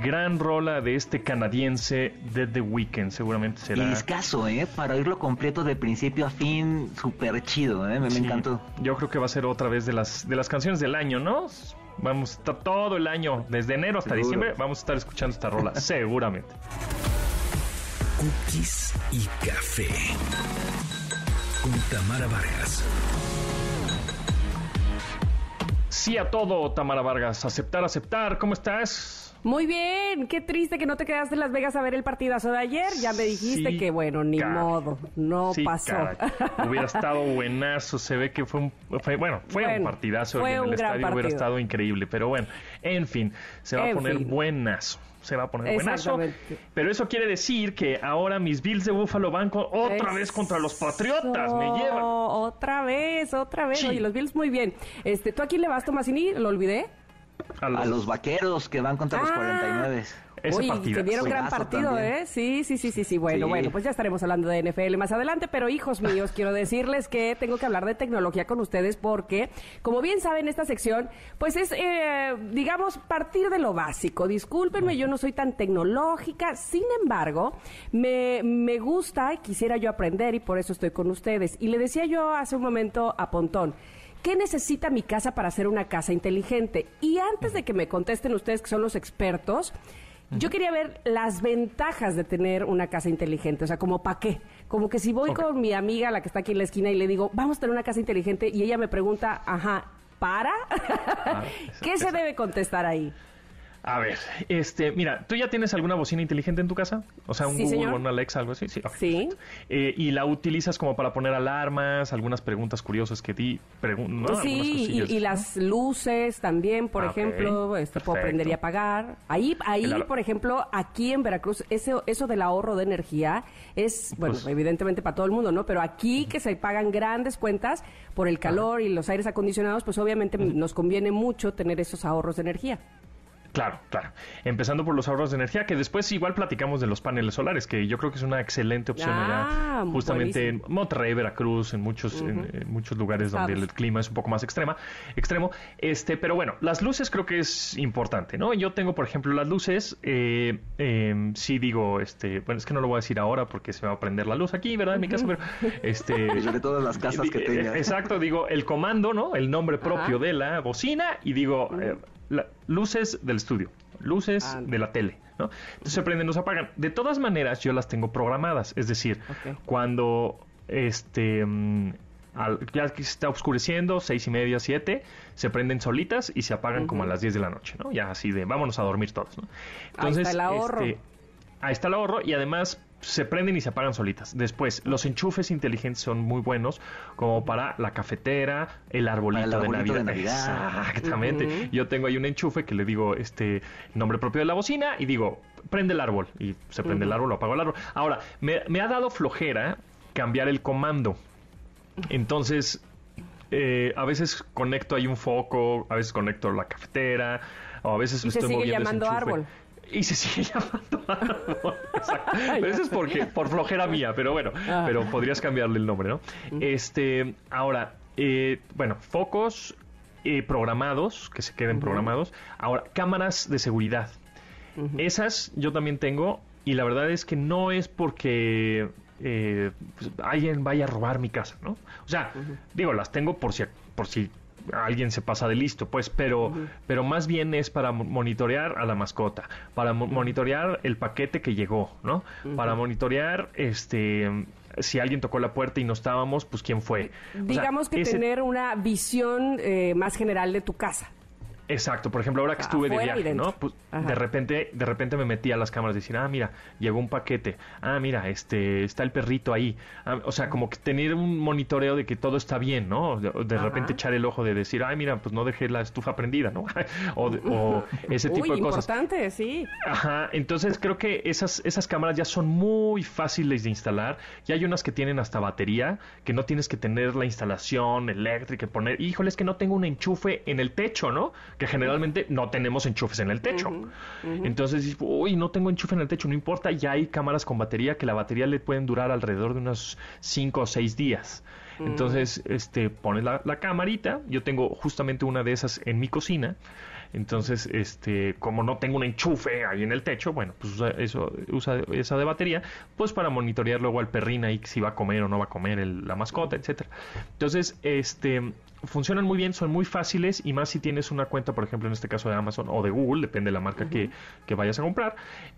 Gran rola de este canadiense de The Weeknd, seguramente Y será. discaso, ¿eh? Para oírlo completo de principio a fin, súper chido, ¿eh? Me, encantó. Yo creo que va a ser otra vez de las, de las canciones del año, ¿no? Vamos a estar todo el año, desde enero hasta Seguro. diciembre, vamos a estar escuchando esta rola, seguramente. cookies y café. Con Tamara Vargas. Sí a todo, Tamara Vargas. Aceptar, aceptar. ¿Cómo estás? Muy bien, qué triste que no te quedaste en Las Vegas a ver el partidazo de ayer. Ya me dijiste Sí, que bueno, ni modo, no Sí, pasó. Hubiera estado buenazo. Se ve que fue un. fue- bueno, fue un Bueno, partidazo. fue en un el gran estadio hubiera partido. estado increíble. Pero bueno, en fin, se va a poner fin. buenazo. Se va a poner buenazo. Pero eso quiere decir que ahora mis Bills de Búfalo van otra vez contra los Patriotas. Me llevan. Otra vez, otra vez. Sí. Oye, los Bills muy bien. Este, ¿Tú a quién le vas, Tomasini? ¿Lo olvidé? A los vaqueros que van contra los Ah. 49. Ese Uy, partidazo. que dieron gran partido, también. ¿eh? Sí, sí, sí, sí, sí. Bueno, Sí. bueno, pues ya estaremos hablando de NFL más adelante, pero hijos míos, quiero decirles que tengo que hablar de tecnología con ustedes porque, como bien saben, esta sección, pues es, eh, digamos, partir de lo básico. Discúlpenme, yo no soy tan tecnológica, sin embargo, me, me gusta y quisiera yo aprender y por eso estoy con ustedes. Y le decía yo hace un momento a Pontón, ¿Qué necesita mi casa para ser una casa inteligente? Y antes de que me contesten ustedes, que son los expertos, yo quería ver las ventajas de tener una casa inteligente. O sea, como para qué. Como que si voy con mi amiga, la que está aquí en la esquina, y le digo, vamos a tener una casa inteligente, y ella me pregunta, ajá, ¿para? ¿Qué se debe contestar ahí? A ver, este, mira, ¿tú ya tienes alguna bocina inteligente en tu casa? O sea, un Sí, Google señor. o un Alexa, algo así. Sí. ok, Sí. Eh, y la utilizas como para poner alarmas, algunas preguntas curiosas que di, pregun- ¿no? Sí, y, y las luces también, por Ah, ejemplo, este, puedo prender y apagar. Ahí, ahí por ejemplo, aquí en Veracruz, eso, eso del ahorro de energía es, bueno, Pues- evidentemente para todo el mundo, ¿no? Pero aquí que se pagan grandes cuentas por el calor y los aires acondicionados, pues obviamente nos conviene mucho tener esos ahorros de energía. Claro, claro. Empezando por los ahorros de energía, que después igual platicamos de los paneles solares, que yo creo que es una excelente opción Ah, allá, justamente buenísimo. en Monterrey, Veracruz, en muchos, en, en muchos lugares donde el clima es un poco más extrema, extremo. Este, pero bueno, las luces creo que es importante, ¿no? Yo tengo, por ejemplo, las luces, eh, eh, sí digo, este, bueno, es que no lo voy a decir ahora porque se me va a prender la luz aquí, ¿verdad? En mi casa, pero este. Sobre todo en las casas que tengas. Exacto, digo el comando, ¿no? El nombre propio Ajá. de la bocina y digo eh, la- luces del estudio, luces Ah. de la tele, ¿no? Entonces se prenden, no se apagan. De todas maneras, yo las tengo programadas, es decir, cuando este mm, al- ya que se está oscureciendo, seis y media, siete, se prenden solitas y se apagan como a las 10 de la noche, ¿no? Ya así de vámonos a dormir todos, ¿no? Ahí está el ahorro. este, ahí está el ahorro y además se prenden y se apagan solitas. Después, los enchufes inteligentes son muy buenos como para la cafetera, el arbolito, Para el arbolito de de Navidad. Navidad. Exactamente. Yo tengo ahí un enchufe que le digo este nombre propio de la bocina y digo, prende el árbol. Y se prende el árbol, lo apago el árbol. Ahora, me, me ha dado flojera cambiar el comando. Entonces, eh, a veces conecto ahí un foco, a veces conecto la cafetera, o a veces Y se estoy sigue moviendo llamando enchufe. árbol. Y se sigue llamando árbol. Exacto. Pero eso es porque, por flojera mía, pero bueno, Ah. pero podrías cambiarle el nombre, ¿no? Este, ahora, eh, bueno, focos eh, programados, que se queden programados. Ahora, cámaras de seguridad. Esas yo también tengo y la verdad es que no es porque eh, pues, alguien vaya a robar mi casa, ¿no? O sea, digo, las tengo por si, por si alguien se pasa de listo, pues, pero, pero más bien es para mo- monitorear a la mascota, para mo- monitorear el paquete que llegó, ¿no? Para monitorear, este, si alguien tocó la puerta y no estábamos, pues quién fue. O sea, Digamos que ese- tener una visión eh, más general de tu casa. Exacto, por ejemplo, ahora que estuve de Afuera viaje. ¿no? Pues Ajá. de repente, de repente me metí a las cámaras decir, ah, mira, llegó un paquete, ah, mira, este, está el perrito ahí, Ah, o sea, como que tener un monitoreo de que todo está bien, ¿no? De, repente echar el ojo de decir, ay, mira, pues no dejé la estufa prendida, ¿no? o, o ese tipo Uy, de cosas. importante, sí. Ajá, entonces creo que esas, esas cámaras ya son muy fáciles de instalar. Y hay unas que tienen hasta batería, que no tienes que tener la instalación eléctrica, poner, híjole, es que no tengo un enchufe en el techo, ¿no? Que generalmente no tenemos enchufes en el techo. Entonces, uy, no tengo enchufe en el techo, no importa, ya hay cámaras con batería que la batería le pueden durar alrededor de unos 5 o 6 días. Entonces, este, pones la, la camarita, yo tengo justamente una de esas en mi cocina, Entonces, este, como no tengo un enchufe ahí en el techo, bueno, pues usa eso, usa esa de batería, pues para monitorear luego al perrín ahí si va a comer o no va a comer el- la mascota, etcétera. Entonces, este, funcionan muy bien, son muy fáciles y más si tienes una cuenta, por ejemplo, en este caso de Amazon o de Google, depende de la marca que, que vayas a comprar,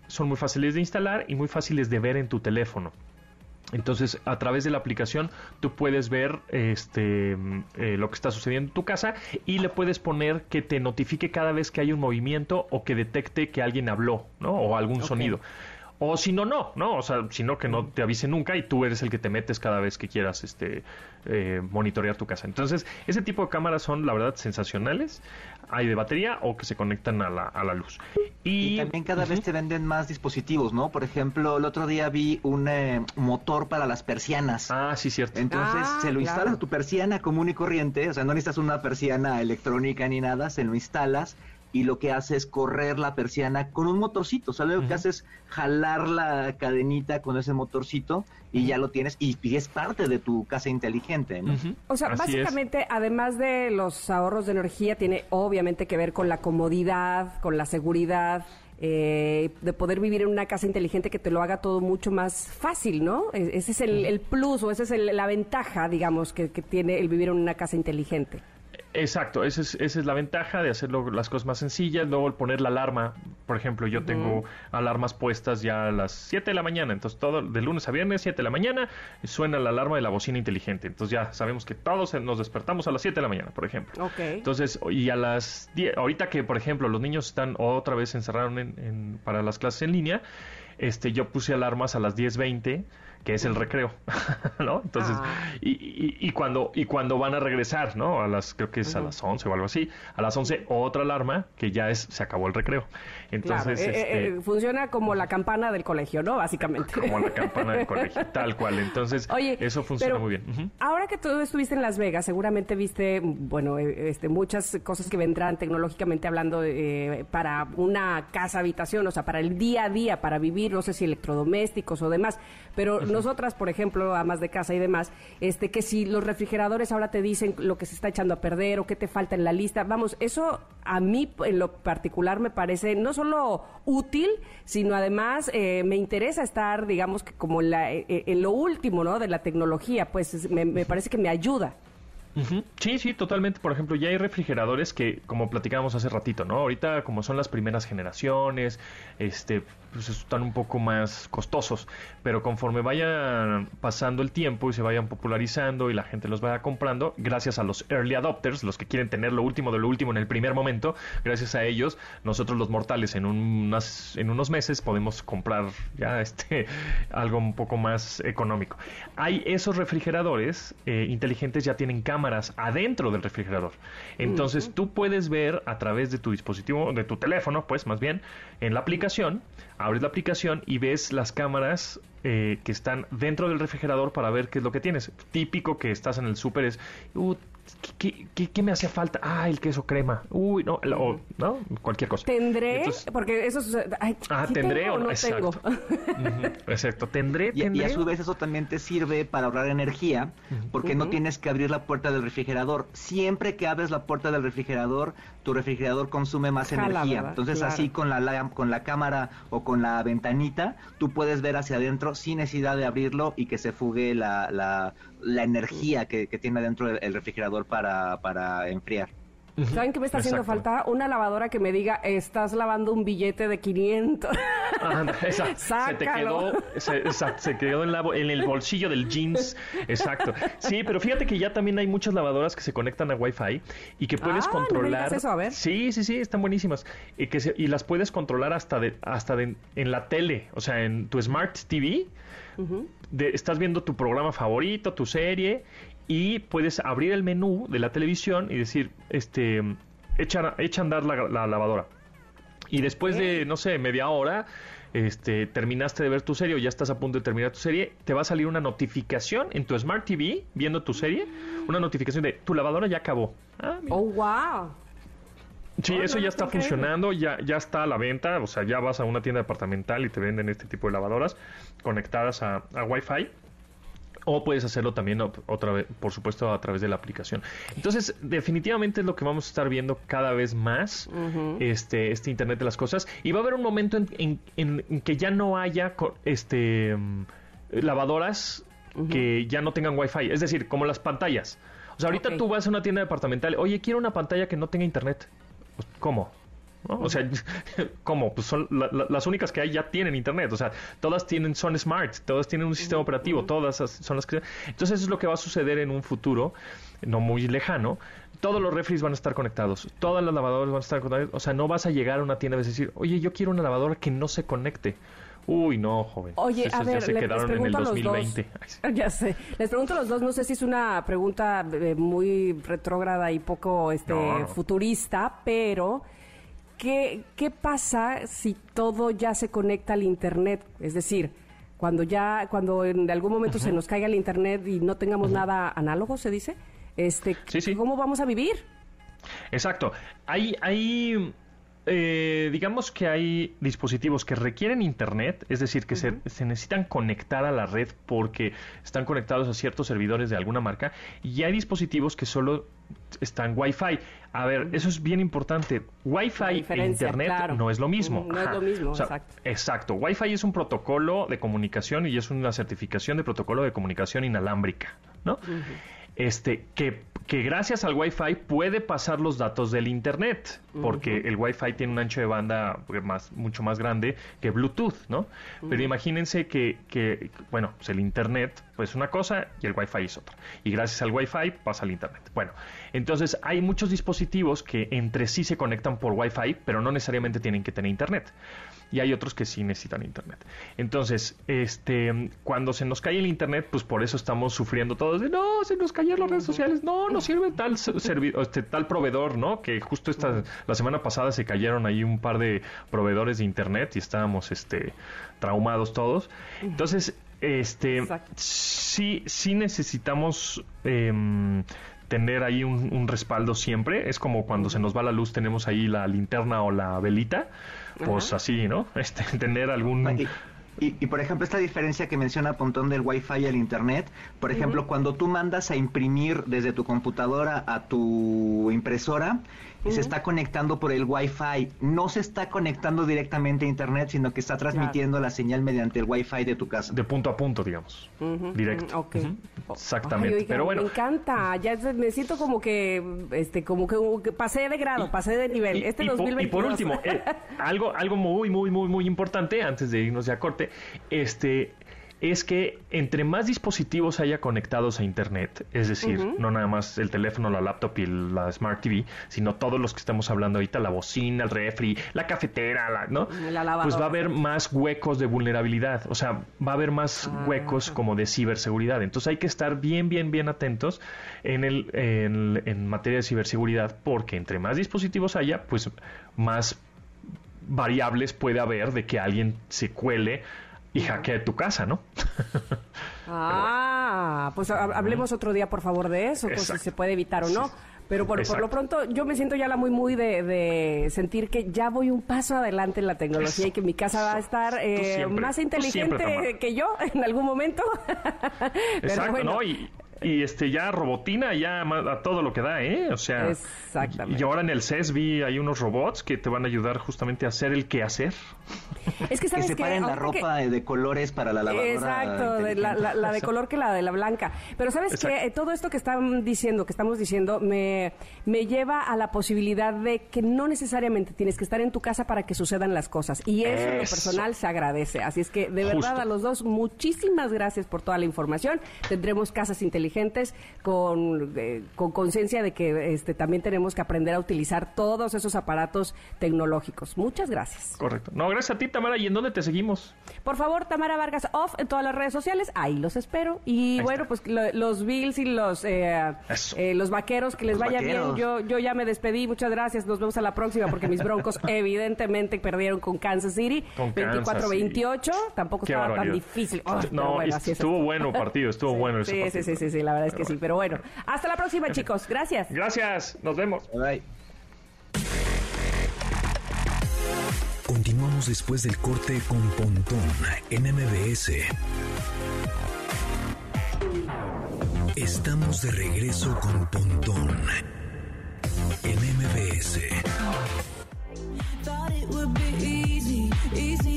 son muy fáciles de instalar y muy fáciles de ver en tu teléfono. Entonces, a través de la aplicación, tú puedes ver este, eh, lo que está sucediendo en tu casa y le puedes poner que te notifique cada vez que hay un movimiento o que detecte que alguien habló, ¿no? O algún sonido. O si no, no, ¿no? O sea, sino que no te avise nunca y tú eres el que te metes cada vez que quieras este, eh, monitorear tu casa. Entonces, ese tipo de cámaras son, la verdad, sensacionales. Hay de batería o que se conectan a la, a la luz. Y, Y también cada vez te venden más dispositivos, ¿no? Por ejemplo, el otro día vi un eh, motor para las persianas. Ah, sí, cierto. Entonces Ah, se lo claro. instalas a tu persiana común y corriente, o sea, no necesitas una persiana electrónica ni nada, se lo instalas y lo que hace es correr la persiana con un motorcito, o sea, lo que hace es jalar la cadenita con ese motorcito y ya lo tienes y, y es parte de tu casa inteligente, O sea, así es. básicamente, además de los ahorros de energía, tiene obviamente que ver con la comodidad, con la seguridad, eh, de poder vivir en una casa inteligente que te lo haga todo mucho más fácil, ¿no? E- Ese es el, el plus o esa es el- la ventaja, digamos, que, que tiene el vivir en una casa inteligente. Exacto, esa es, esa es la ventaja de hacerlo las cosas más sencillas. Luego el poner la alarma, por ejemplo, yo tengo alarmas puestas ya a las 7 de la mañana, entonces todo de lunes a viernes, 7 de la mañana, suena la alarma de la bocina inteligente. Entonces ya sabemos que todos nos despertamos a las 7 de la mañana, por ejemplo. Ok. Entonces, y a las 10, ahorita que, por ejemplo, los niños están otra vez encerraron en, en- para las clases en línea, este, yo puse alarmas a las 10.20, que es el recreo, ¿no? Entonces, Ah. y, y- y cuando, y cuando van a regresar, ¿no? A las, creo que es a las 11 o algo así, a las 11 otra alarma, que ya es, se acabó el recreo. Entonces, claro, eh, este, eh, funciona como la campana del colegio, ¿no? Básicamente. como la campana del colegio, tal cual. Entonces, Oye, eso funciona muy bien. Ahora que tú estuviste en Las Vegas, seguramente viste, bueno, eh, este, muchas cosas que vendrán tecnológicamente hablando eh, para una casa habitación, o sea, para el día a día, para vivir, no sé si electrodomésticos o demás. Pero nosotras, por ejemplo, amas de casa y demás, este, que si los refrigeradores ahora te dicen lo que se está echando a perder o qué te falta en la lista, vamos, eso a mí en lo particular me parece no solo útil, sino además eh, me interesa estar, digamos, que como la- eh, en lo último, ¿no? De la tecnología, pues es- me, me parece que me ayuda. Sí, sí, totalmente. Por ejemplo, ya hay refrigeradores que, como platicábamos hace ratito, ¿no? Ahorita, como son las primeras generaciones, este, pues están un poco más costosos. Pero conforme vayan pasando el tiempo y se vayan popularizando y la gente los vaya comprando, gracias a los early adopters, los que quieren tener lo último de lo último en el primer momento, gracias a ellos, nosotros los mortales en unas, en unos meses podemos comprar ya este algo un poco más económico. Hay esos refrigeradores eh, inteligentes ya tienen cámaras adentro del refrigerador. Entonces tú puedes ver a través de tu dispositivo, de tu teléfono, pues más bien, en la aplicación, abres la aplicación y ves las cámaras eh, que están dentro del refrigerador para ver qué es lo que tienes. Típico que estás en el súper es, "Uh, ¿qué, qué, qué- qué me hace falta? Ah, el queso crema. Uy, no, o, ¿no? Cualquier cosa. Tendré, Entonces- porque eso es... ay, Ah, ¿sí tendré tengo o no, no tengo? exacto. Exacto, tendré, Y, a su vez eso también te sirve para ahorrar energía, porque no tienes que abrir la puerta del refrigerador. Siempre que abres la puerta del refrigerador, tu refrigerador consume más Jala, energía. ¿verdad? Entonces Claro. así con la, la- con la cámara o con la ventanita, tú puedes ver hacia adentro sin necesidad de abrirlo y que se fugue la, la, la energía que, que tiene adentro el, el refrigerador para, para enfriar. ¿Saben qué me está haciendo falta? Una lavadora que me diga, estás lavando un billete de 500. Ah, esa- se te quedó, se, exacto, se quedó en, la en el bolsillo del jeans. Exacto. Sí, pero fíjate que ya también hay muchas lavadoras que se conectan a Wi-Fi y que puedes Ah, no controlar. digas eso, a ver. Sí, sí, sí, están buenísimas. Y, que se- y las puedes controlar hasta de, hasta de, en la tele, o sea, en tu Smart TV. de- estás viendo tu programa favorito, tu serie, y puedes abrir el menú de la televisión y decir, este, echa, echa a andar la, la lavadora. Y después de, no sé, media hora, este, terminaste de ver tu serie o ya estás a punto de terminar tu serie, te va a salir una notificación en tu Smart TV, viendo tu serie, una notificación de tu lavadora ya acabó. Ah. Oh, wow. Sí, Oh, eso no, ya está funcionando, ya, ya está a la venta, o sea, ya vas a una tienda departamental y te venden este tipo de lavadoras conectadas a, a Wi-Fi. O puedes hacerlo también otra vez, por supuesto, a través de la aplicación. Entonces, definitivamente es lo que vamos a estar viendo cada vez más, este, este Internet de las cosas. Y va a haber un momento en, que ya no haya este mm, lavadoras que ya no tengan Wi-Fi. Es decir, como las pantallas. O sea, ahorita tú vas a una tienda departamental, oye, quiero una pantalla que no tenga internet. Pues, ¿Cómo? O sea, ¿cómo? Pues son las únicas que hay ya tienen internet. O sea, todas tienen, son smart, todas tienen un sistema operativo, todas son las que... Entonces eso es lo que va a suceder en un futuro, no muy lejano. Todos los refris van a estar conectados, todas las lavadoras van a estar conectadas. O sea, no vas a llegar a una tienda y decir, oye, yo quiero una lavadora que no se conecte. Uy, no, joven. Oye, a ver, ya se les quedaron en el 2020. Ya sé. Les pregunto a los dos, no sé si es una pregunta eh, muy retrógrada y poco este futurista, pero ¿qué, ¿qué pasa si todo ya se conecta al internet? Es decir, cuando ya cuando en algún momento se nos caiga el internet y no tengamos nada análogo, se dice, este, ¿cómo vamos a vivir? Exacto. Hay hay eh, digamos que hay dispositivos que requieren internet, es decir, que se, necesitan conectar a la red porque están conectados a ciertos servidores de alguna marca, y hay dispositivos que solo están Wi-Fi. A ver, eso es bien importante. Wi-Fi e Internet no es lo mismo. No es lo mismo, exacto. Exacto. Wi-Fi es un protocolo de comunicación y es una certificación de protocolo de comunicación inalámbrica, ¿no? Este, que, que, gracias al Wi-Fi puede pasar los datos del Internet, porque el Wi-Fi tiene un ancho de banda más, mucho más grande que Bluetooth, ¿no? Pero imagínense que, que, bueno, pues el Internet pues una cosa y el Wi-Fi es otra. Y gracias al Wi-Fi pasa al Internet. Bueno, entonces hay muchos dispositivos que entre sí se conectan por Wi-Fi, pero no necesariamente tienen que tener Internet y hay otros que sí necesitan internet. Entonces, este, cuando se nos cae el internet, pues por eso estamos sufriendo todos de no, se nos cayeron las redes sociales, no, no sirve tal este, tal proveedor, ¿no? Que justo esta la semana pasada se cayeron ahí un par de proveedores de internet y estábamos este traumados todos. Entonces, este sí sí necesitamos em, tener ahí un, respaldo siempre. Es como cuando se nos va la luz, tenemos ahí la linterna o la velita pues así, ¿no? Este, tener algún... Y, y, por ejemplo, esta diferencia que menciona Pontón del Wi-Fi al Internet, por ejemplo, cuando tú mandas a imprimir desde tu computadora a tu impresora, y se está conectando por el Wi-Fi. No se está conectando directamente a Internet, sino que está transmitiendo la señal mediante el Wi-Fi de tu casa. De punto a punto, digamos. Directo. Exactamente. Pero bueno. Me encanta. Ya me siento como que, este, como que, pasé de grado, pasé de nivel. este y, 2022. y por último, eh, algo, algo muy, muy, muy, muy importante antes de irnos ya a corte. Este, es que entre más dispositivos haya conectados a Internet, es decir, no nada más el teléfono, la laptop y la Smart TV, sino todos los que estamos hablando ahorita, la bocina, el refri, la cafetera, la, ¿no? pues va a haber más huecos de vulnerabilidad, o sea, va a haber más ah. huecos como de ciberseguridad. Entonces hay que estar bien, bien, bien atentos en, el, en, en materia de ciberseguridad, porque entre más dispositivos haya, pues más variables puede haber de que alguien se cuele y hackee tu casa, ¿no? ah, pues hablemos otro día, por favor, de eso, pues, si se puede evitar o no. Pero por, lo pronto yo me siento ya la muy, muy de, sentir que ya voy un paso adelante en la tecnología y que mi casa va a estar eh, más inteligente que yo en algún momento. Exacto, ¿no? Y, y este ya robotina ya a todo lo que da, ¿eh? O sea, Exactamente. y ahora en el CES vi hay unos robots que te van a ayudar justamente a hacer el qué hacer. Es que sabes que separen la ropa de colores para la lavadora. Exacto, la, de color que la de la blanca. Pero sabes que todo esto que están diciendo, que estamos diciendo, me, me lleva a la posibilidad de que no necesariamente tienes que estar en tu casa para que sucedan las cosas. Y eso, en lo personal se agradece. Así es que de verdad a los dos muchísimas gracias por toda la información. Tendremos casas inteligentes con eh, con conciencia de que este, también tenemos que aprender a utilizar todos esos aparatos tecnológicos. Muchas gracias. Correcto. No, gracias a ti, Tamara. ¿Y en dónde te seguimos? Por favor, Tamara Vargas Off en todas las redes sociales. Ahí los espero. Y bueno, pues los Bills y los eh, eh, los vaqueros, que les vaya bien. Yo, yo ya me despedí. Muchas gracias. Nos vemos a la próxima porque mis broncos evidentemente perdieron con Kansas City. 24-28. Tampoco estaba tan difícil. no, estuvo bueno el partido. Estuvo bueno ese sí, Sí, sí, sí, la verdad es que sí. Pero bueno, hasta la próxima, chicos. Gracias. Gracias. Nos vemos. Bye. Continuamos después del corte con Pontón en MBS. Estamos de regreso con Pontón en MBS.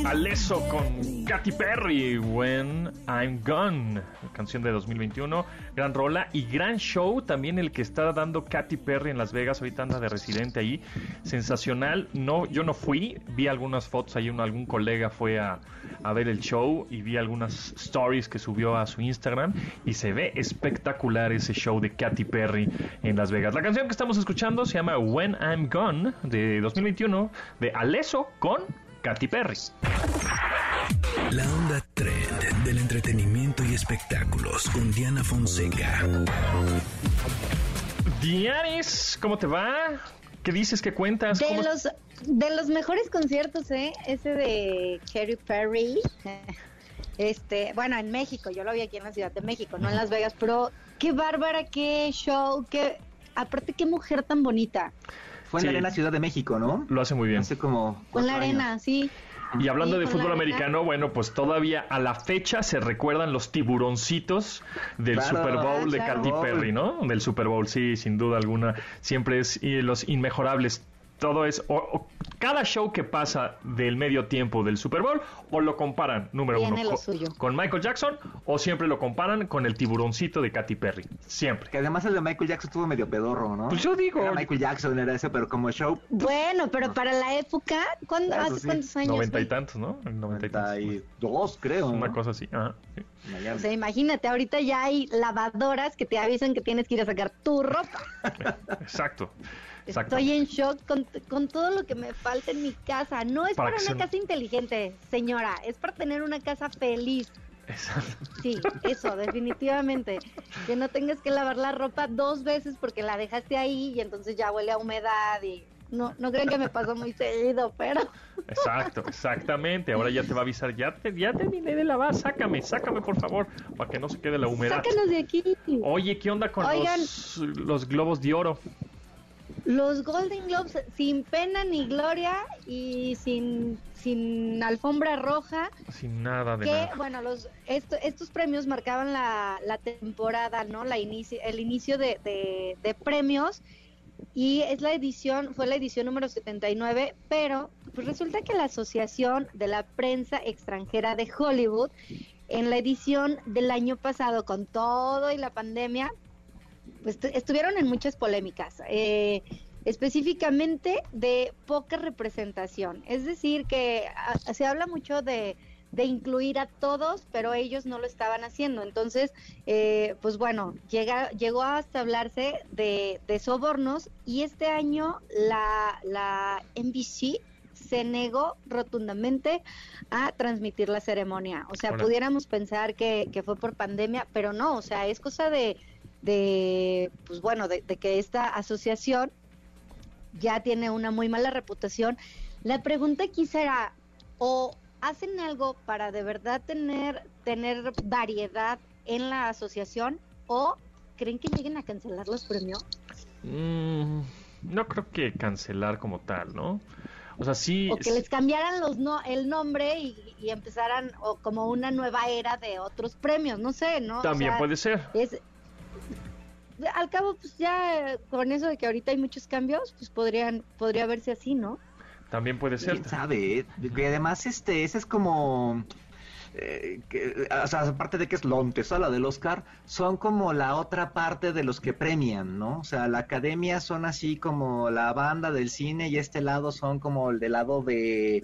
Aleso con Katy Perry, When I'm Gone, canción de 2021, gran rola y gran show también el que está dando Katy Perry en Las Vegas, ahorita anda de residente ahí, sensacional, no, yo no fui, vi algunas fotos ahí, un, algún colega fue a, a ver el show y vi algunas stories que subió a su Instagram y se ve espectacular ese show de Katy Perry en Las Vegas. La canción que estamos escuchando se llama When I'm Gone de 2021 de Aleso con Katy Perry. La onda trend del entretenimiento y espectáculos con Diana Fonseca. Dianis, ¿cómo te va? ¿Qué dices? ¿Qué cuentas? De ¿Cómo- los, de los mejores conciertos, ¿eh? Ese de Katy Perry. Este, bueno, en México, yo lo vi aquí en la Ciudad de México, no en Las Vegas, pero qué bárbara, qué show, qué, aparte qué mujer tan bonita. Fue en Sí. la Arena Ciudad de México, ¿no? Lo hace muy bien. Hace como. Con la cuatro años. arena, sí. Y hablando Sí, de fútbol la americano, bueno, pues todavía a la fecha se recuerdan los tiburoncitos del Claro. Super Bowl Ah, de claro. Katy Perry, ¿no? Del Super Bowl, sí, sin duda alguna. Siempre es y los inmejorables. Todo es, o- o cada show que pasa del medio tiempo del Super Bowl, o lo comparan, número uno, lo co- suyo. con Michael Jackson, o siempre lo comparan con el tiburoncito de Katy Perry. Siempre. Que además el de Michael Jackson estuvo medio pedorro, ¿no? Pues yo digo- Era Michael Jackson, era ese, pero como show. Bueno, pero para la época, ¿cuándo, Eso ¿hace sí. cuántos años? Noventa y tantos, ¿no? Noventa y tantos. 92, creo. Una ¿no? cosa así. Ajá, sí. O sea, imagínate, ahorita ya hay lavadoras que te avisan que tienes que ir a sacar tu ropa. Exacto. Estoy en shock con, con todo lo que me falta en mi casa. No es Para una casa inteligente, señora. Es para tener una casa feliz. Exacto. Sí, eso, definitivamente. Que no tengas que lavar la ropa dos veces porque la dejaste ahí y entonces ya huele a humedad y... No, no creen que me pasó muy seguido, pero... Exacto, exactamente. Ahora ya te va a avisar, ya, te, ya terminé de lavar, sácame, sácame por favor, para que no se quede la humedad. Sácanos de aquí. Oye, ¿qué onda con Oigan. los, los globos de oro? Los Golden Globes sin pena ni gloria y sin, sin alfombra roja. Sin nada de que nada. bueno los esto- estos premios marcaban la, la temporada no la inicio el inicio de, de- de premios y es la edición fue la edición número 79 pero pues resulta que la asociación de la prensa extranjera de Hollywood en la edición del año pasado con todo y la pandemia pues tu- estuvieron en muchas polémicas eh, específicamente de poca representación es decir que ah, se habla mucho de de incluir a todos, pero ellos no lo estaban haciendo. Entonces, eh, pues bueno, llega, llegó hasta hablarse de, de sobornos y este año la, la NBC se negó rotundamente a transmitir la ceremonia. O sea, pudiéramos pensar que, que fue por pandemia, pero no, o sea, es cosa de, de pues bueno, de, de que esta asociación ya tiene una muy mala reputación. La pregunta aquí será, o hacen algo para de verdad tener, tener variedad en la asociación, o creen que lleguen a cancelar los premios. Mm, no creo que cancelar como tal, ¿no? O sea, sí. O que les cambiaran los no, el nombre y, y empezaran o como una nueva era de otros premios, no sé, ¿no? O También sea, puede ser. es al cabo pues ya con eso de que ahorita hay muchos cambios pues podrían podría verse así no También puede ser. ¿Quién sabe? Y además, este, ese es como... eh, que, o sea, aparte de que es la antesala del Oscar, son como la otra parte de los que premian, ¿no? O sea, la academia son así como la banda del cine y este lado son como el del lado de eh,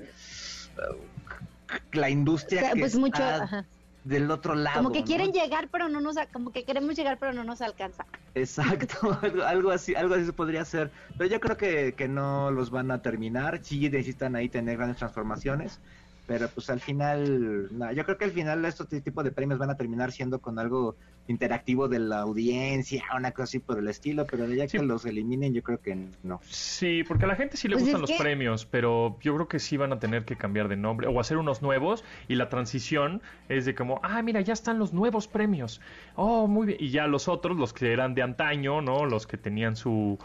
la O industria sea, que pues está mucho ajá. Del otro lado. como que ¿no? quieren llegar pero no nos como que queremos llegar pero no nos alcanza Exacto, algo, algo así, algo así se podría hacer. Pero yo creo que, que no los van a terminar. Sí necesitan ahí tener grandes transformaciones. Pero pues al final, no, yo creo que al final estos tipos de premios van a terminar siendo con algo interactivo de la audiencia, una cosa así por el estilo. Pero de ya Sí. que los eliminen, yo creo que no. Sí, porque a la gente sí le Pues gustan los que- premios, pero yo creo que sí van a tener que cambiar de nombre o hacer unos nuevos y la transición es de como, ah, mira, ya están los nuevos premios. Oh, muy bien. Y ya los otros, los que eran de antaño, ¿no? Los que tenían su,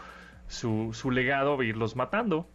su, su legado, irlos matando.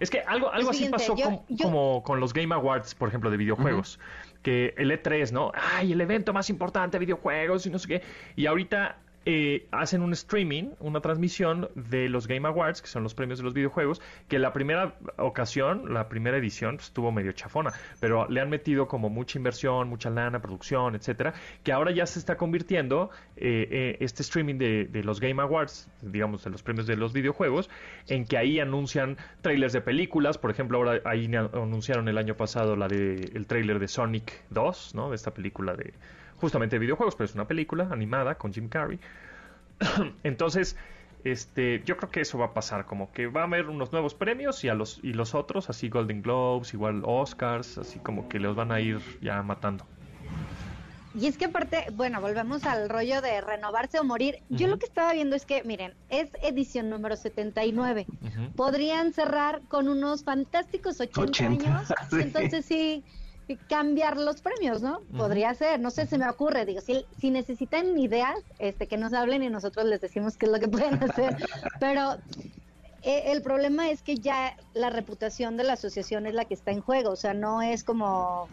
Es que algo, algo así pasó yo- con- yo- como con los Game Awards, por ejemplo, de videojuegos. que el E3, ¿no? Ay, el evento más importante de videojuegos y no sé qué. Y ahorita eh, hacen un streaming, una transmisión de los Game Awards, que son los premios de los videojuegos, que la primera ocasión, la primera edición, pues, estuvo medio chafona, pero le han metido como mucha inversión, mucha lana, producción, etcétera, que ahora ya se está convirtiendo eh, eh, este streaming de, de, los Game Awards, digamos, de los premios de los videojuegos, en que ahí anuncian trailers de películas, por ejemplo, ahora ahí anunciaron el año pasado la de el trailer de Sonic 2, ¿no? De esta película de justamente de videojuegos, pero es una película animada con Jim Carrey. Entonces, este, yo creo que eso va a pasar, como que va a haber unos nuevos premios y a los y los otros, así Golden Globes, igual Oscars, así como que los van a ir ya matando. Y es que aparte, bueno, volvemos al rollo de renovarse o morir. Yo lo que estaba viendo es que, miren, es edición número 79. Podrían cerrar con unos fantásticos 80, años. Entonces sí cambiar los premios, ¿no? Podría ser, no sé, se me ocurre, digo, si, si necesitan ideas, este, que nos hablen y nosotros les decimos qué es lo que pueden hacer, pero eh, el problema es que ya la reputación de la asociación es la que está en juego, o sea, no es como,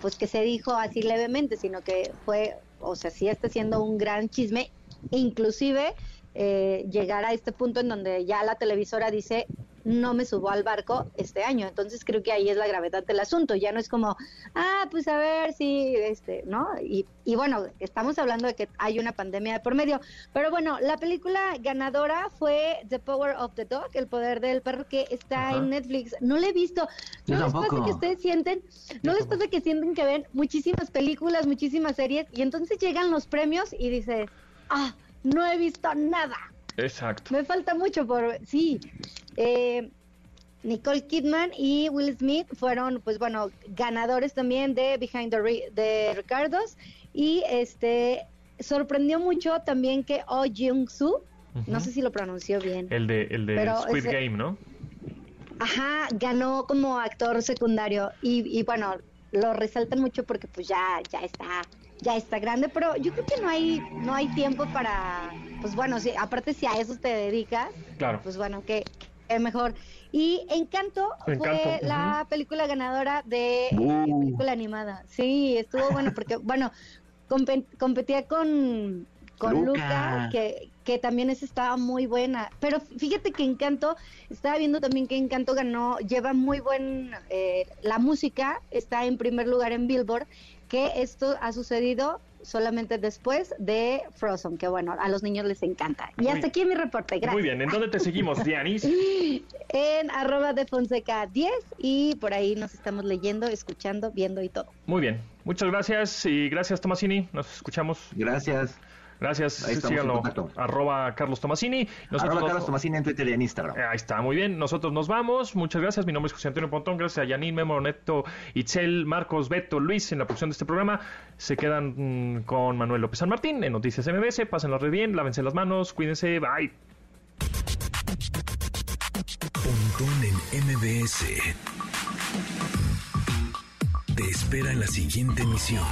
pues que se dijo así levemente, sino que fue, o sea, sí está siendo un gran chisme, inclusive eh, llegar a este punto en donde ya la televisora dice no me subo al barco este año. Entonces creo que ahí es la gravedad del asunto. Ya no es como, ah, pues a ver si, este, ¿no? Y, y bueno, estamos hablando de que hay una pandemia de por medio. Pero bueno, la película ganadora fue The Power of the Dog, El Poder del Perro, que está en Netflix. No la he visto. ¿No les pasa que ustedes sienten? ¿No les pasa que sienten que ven muchísimas películas, muchísimas series y entonces llegan los premios y dices, ah, no he visto nada? Exacto. Me falta mucho por... Sí. Eh, Nicole Kidman y Will Smith fueron, pues bueno, ganadores también de Behind the, de Ricardos. Y este sorprendió mucho también que Oh Jung Soo, no sé si lo pronunció bien. El de, el de Squid Game, ¿no? Ajá, ganó como actor secundario. Y, y bueno, lo resaltan mucho porque pues ya, ya está ya está grande, pero yo creo que no hay no hay tiempo para, pues bueno, si, aparte si a eso te dedicas, claro. pues bueno, que es mejor. Y Encanto, fue la película ganadora de uh. película animada. Sí, estuvo bueno porque, bueno, competía con, con Luca, que, que también esa estaba muy buena. Pero fíjate que Encanto, estaba viendo también que Encanto ganó, lleva muy buen, eh, la música está en primer lugar en Billboard que esto ha sucedido solamente después de Frozen, que bueno, a los niños les encanta. Y hasta aquí mi reporte, gracias. Muy bien, ¿en dónde te seguimos, Dianis? en arroba de Fonseca 10 y por ahí nos estamos leyendo, escuchando, viendo y todo. Muy bien, muchas gracias y gracias Tomasini, nos escuchamos. Gracias. Gracias, Ahí síganlo, arroba Carlos Tomasini. Nosotros arroba Carlos Tomasini en Twitter y en Instagram. Ahí está, muy bien. Nosotros nos vamos. Muchas gracias. Mi nombre es José Antonio Pontón. Gracias a Yanin, Memo, Neto, Itzel, Marcos, Beto, Luis en la producción de este programa. Se quedan mm, con Manuel López San Martín en Noticias MBS. Pásenlo re bien, lávense las manos, cuídense. Bye. Pontón en MBS. Te espera en la siguiente emisión.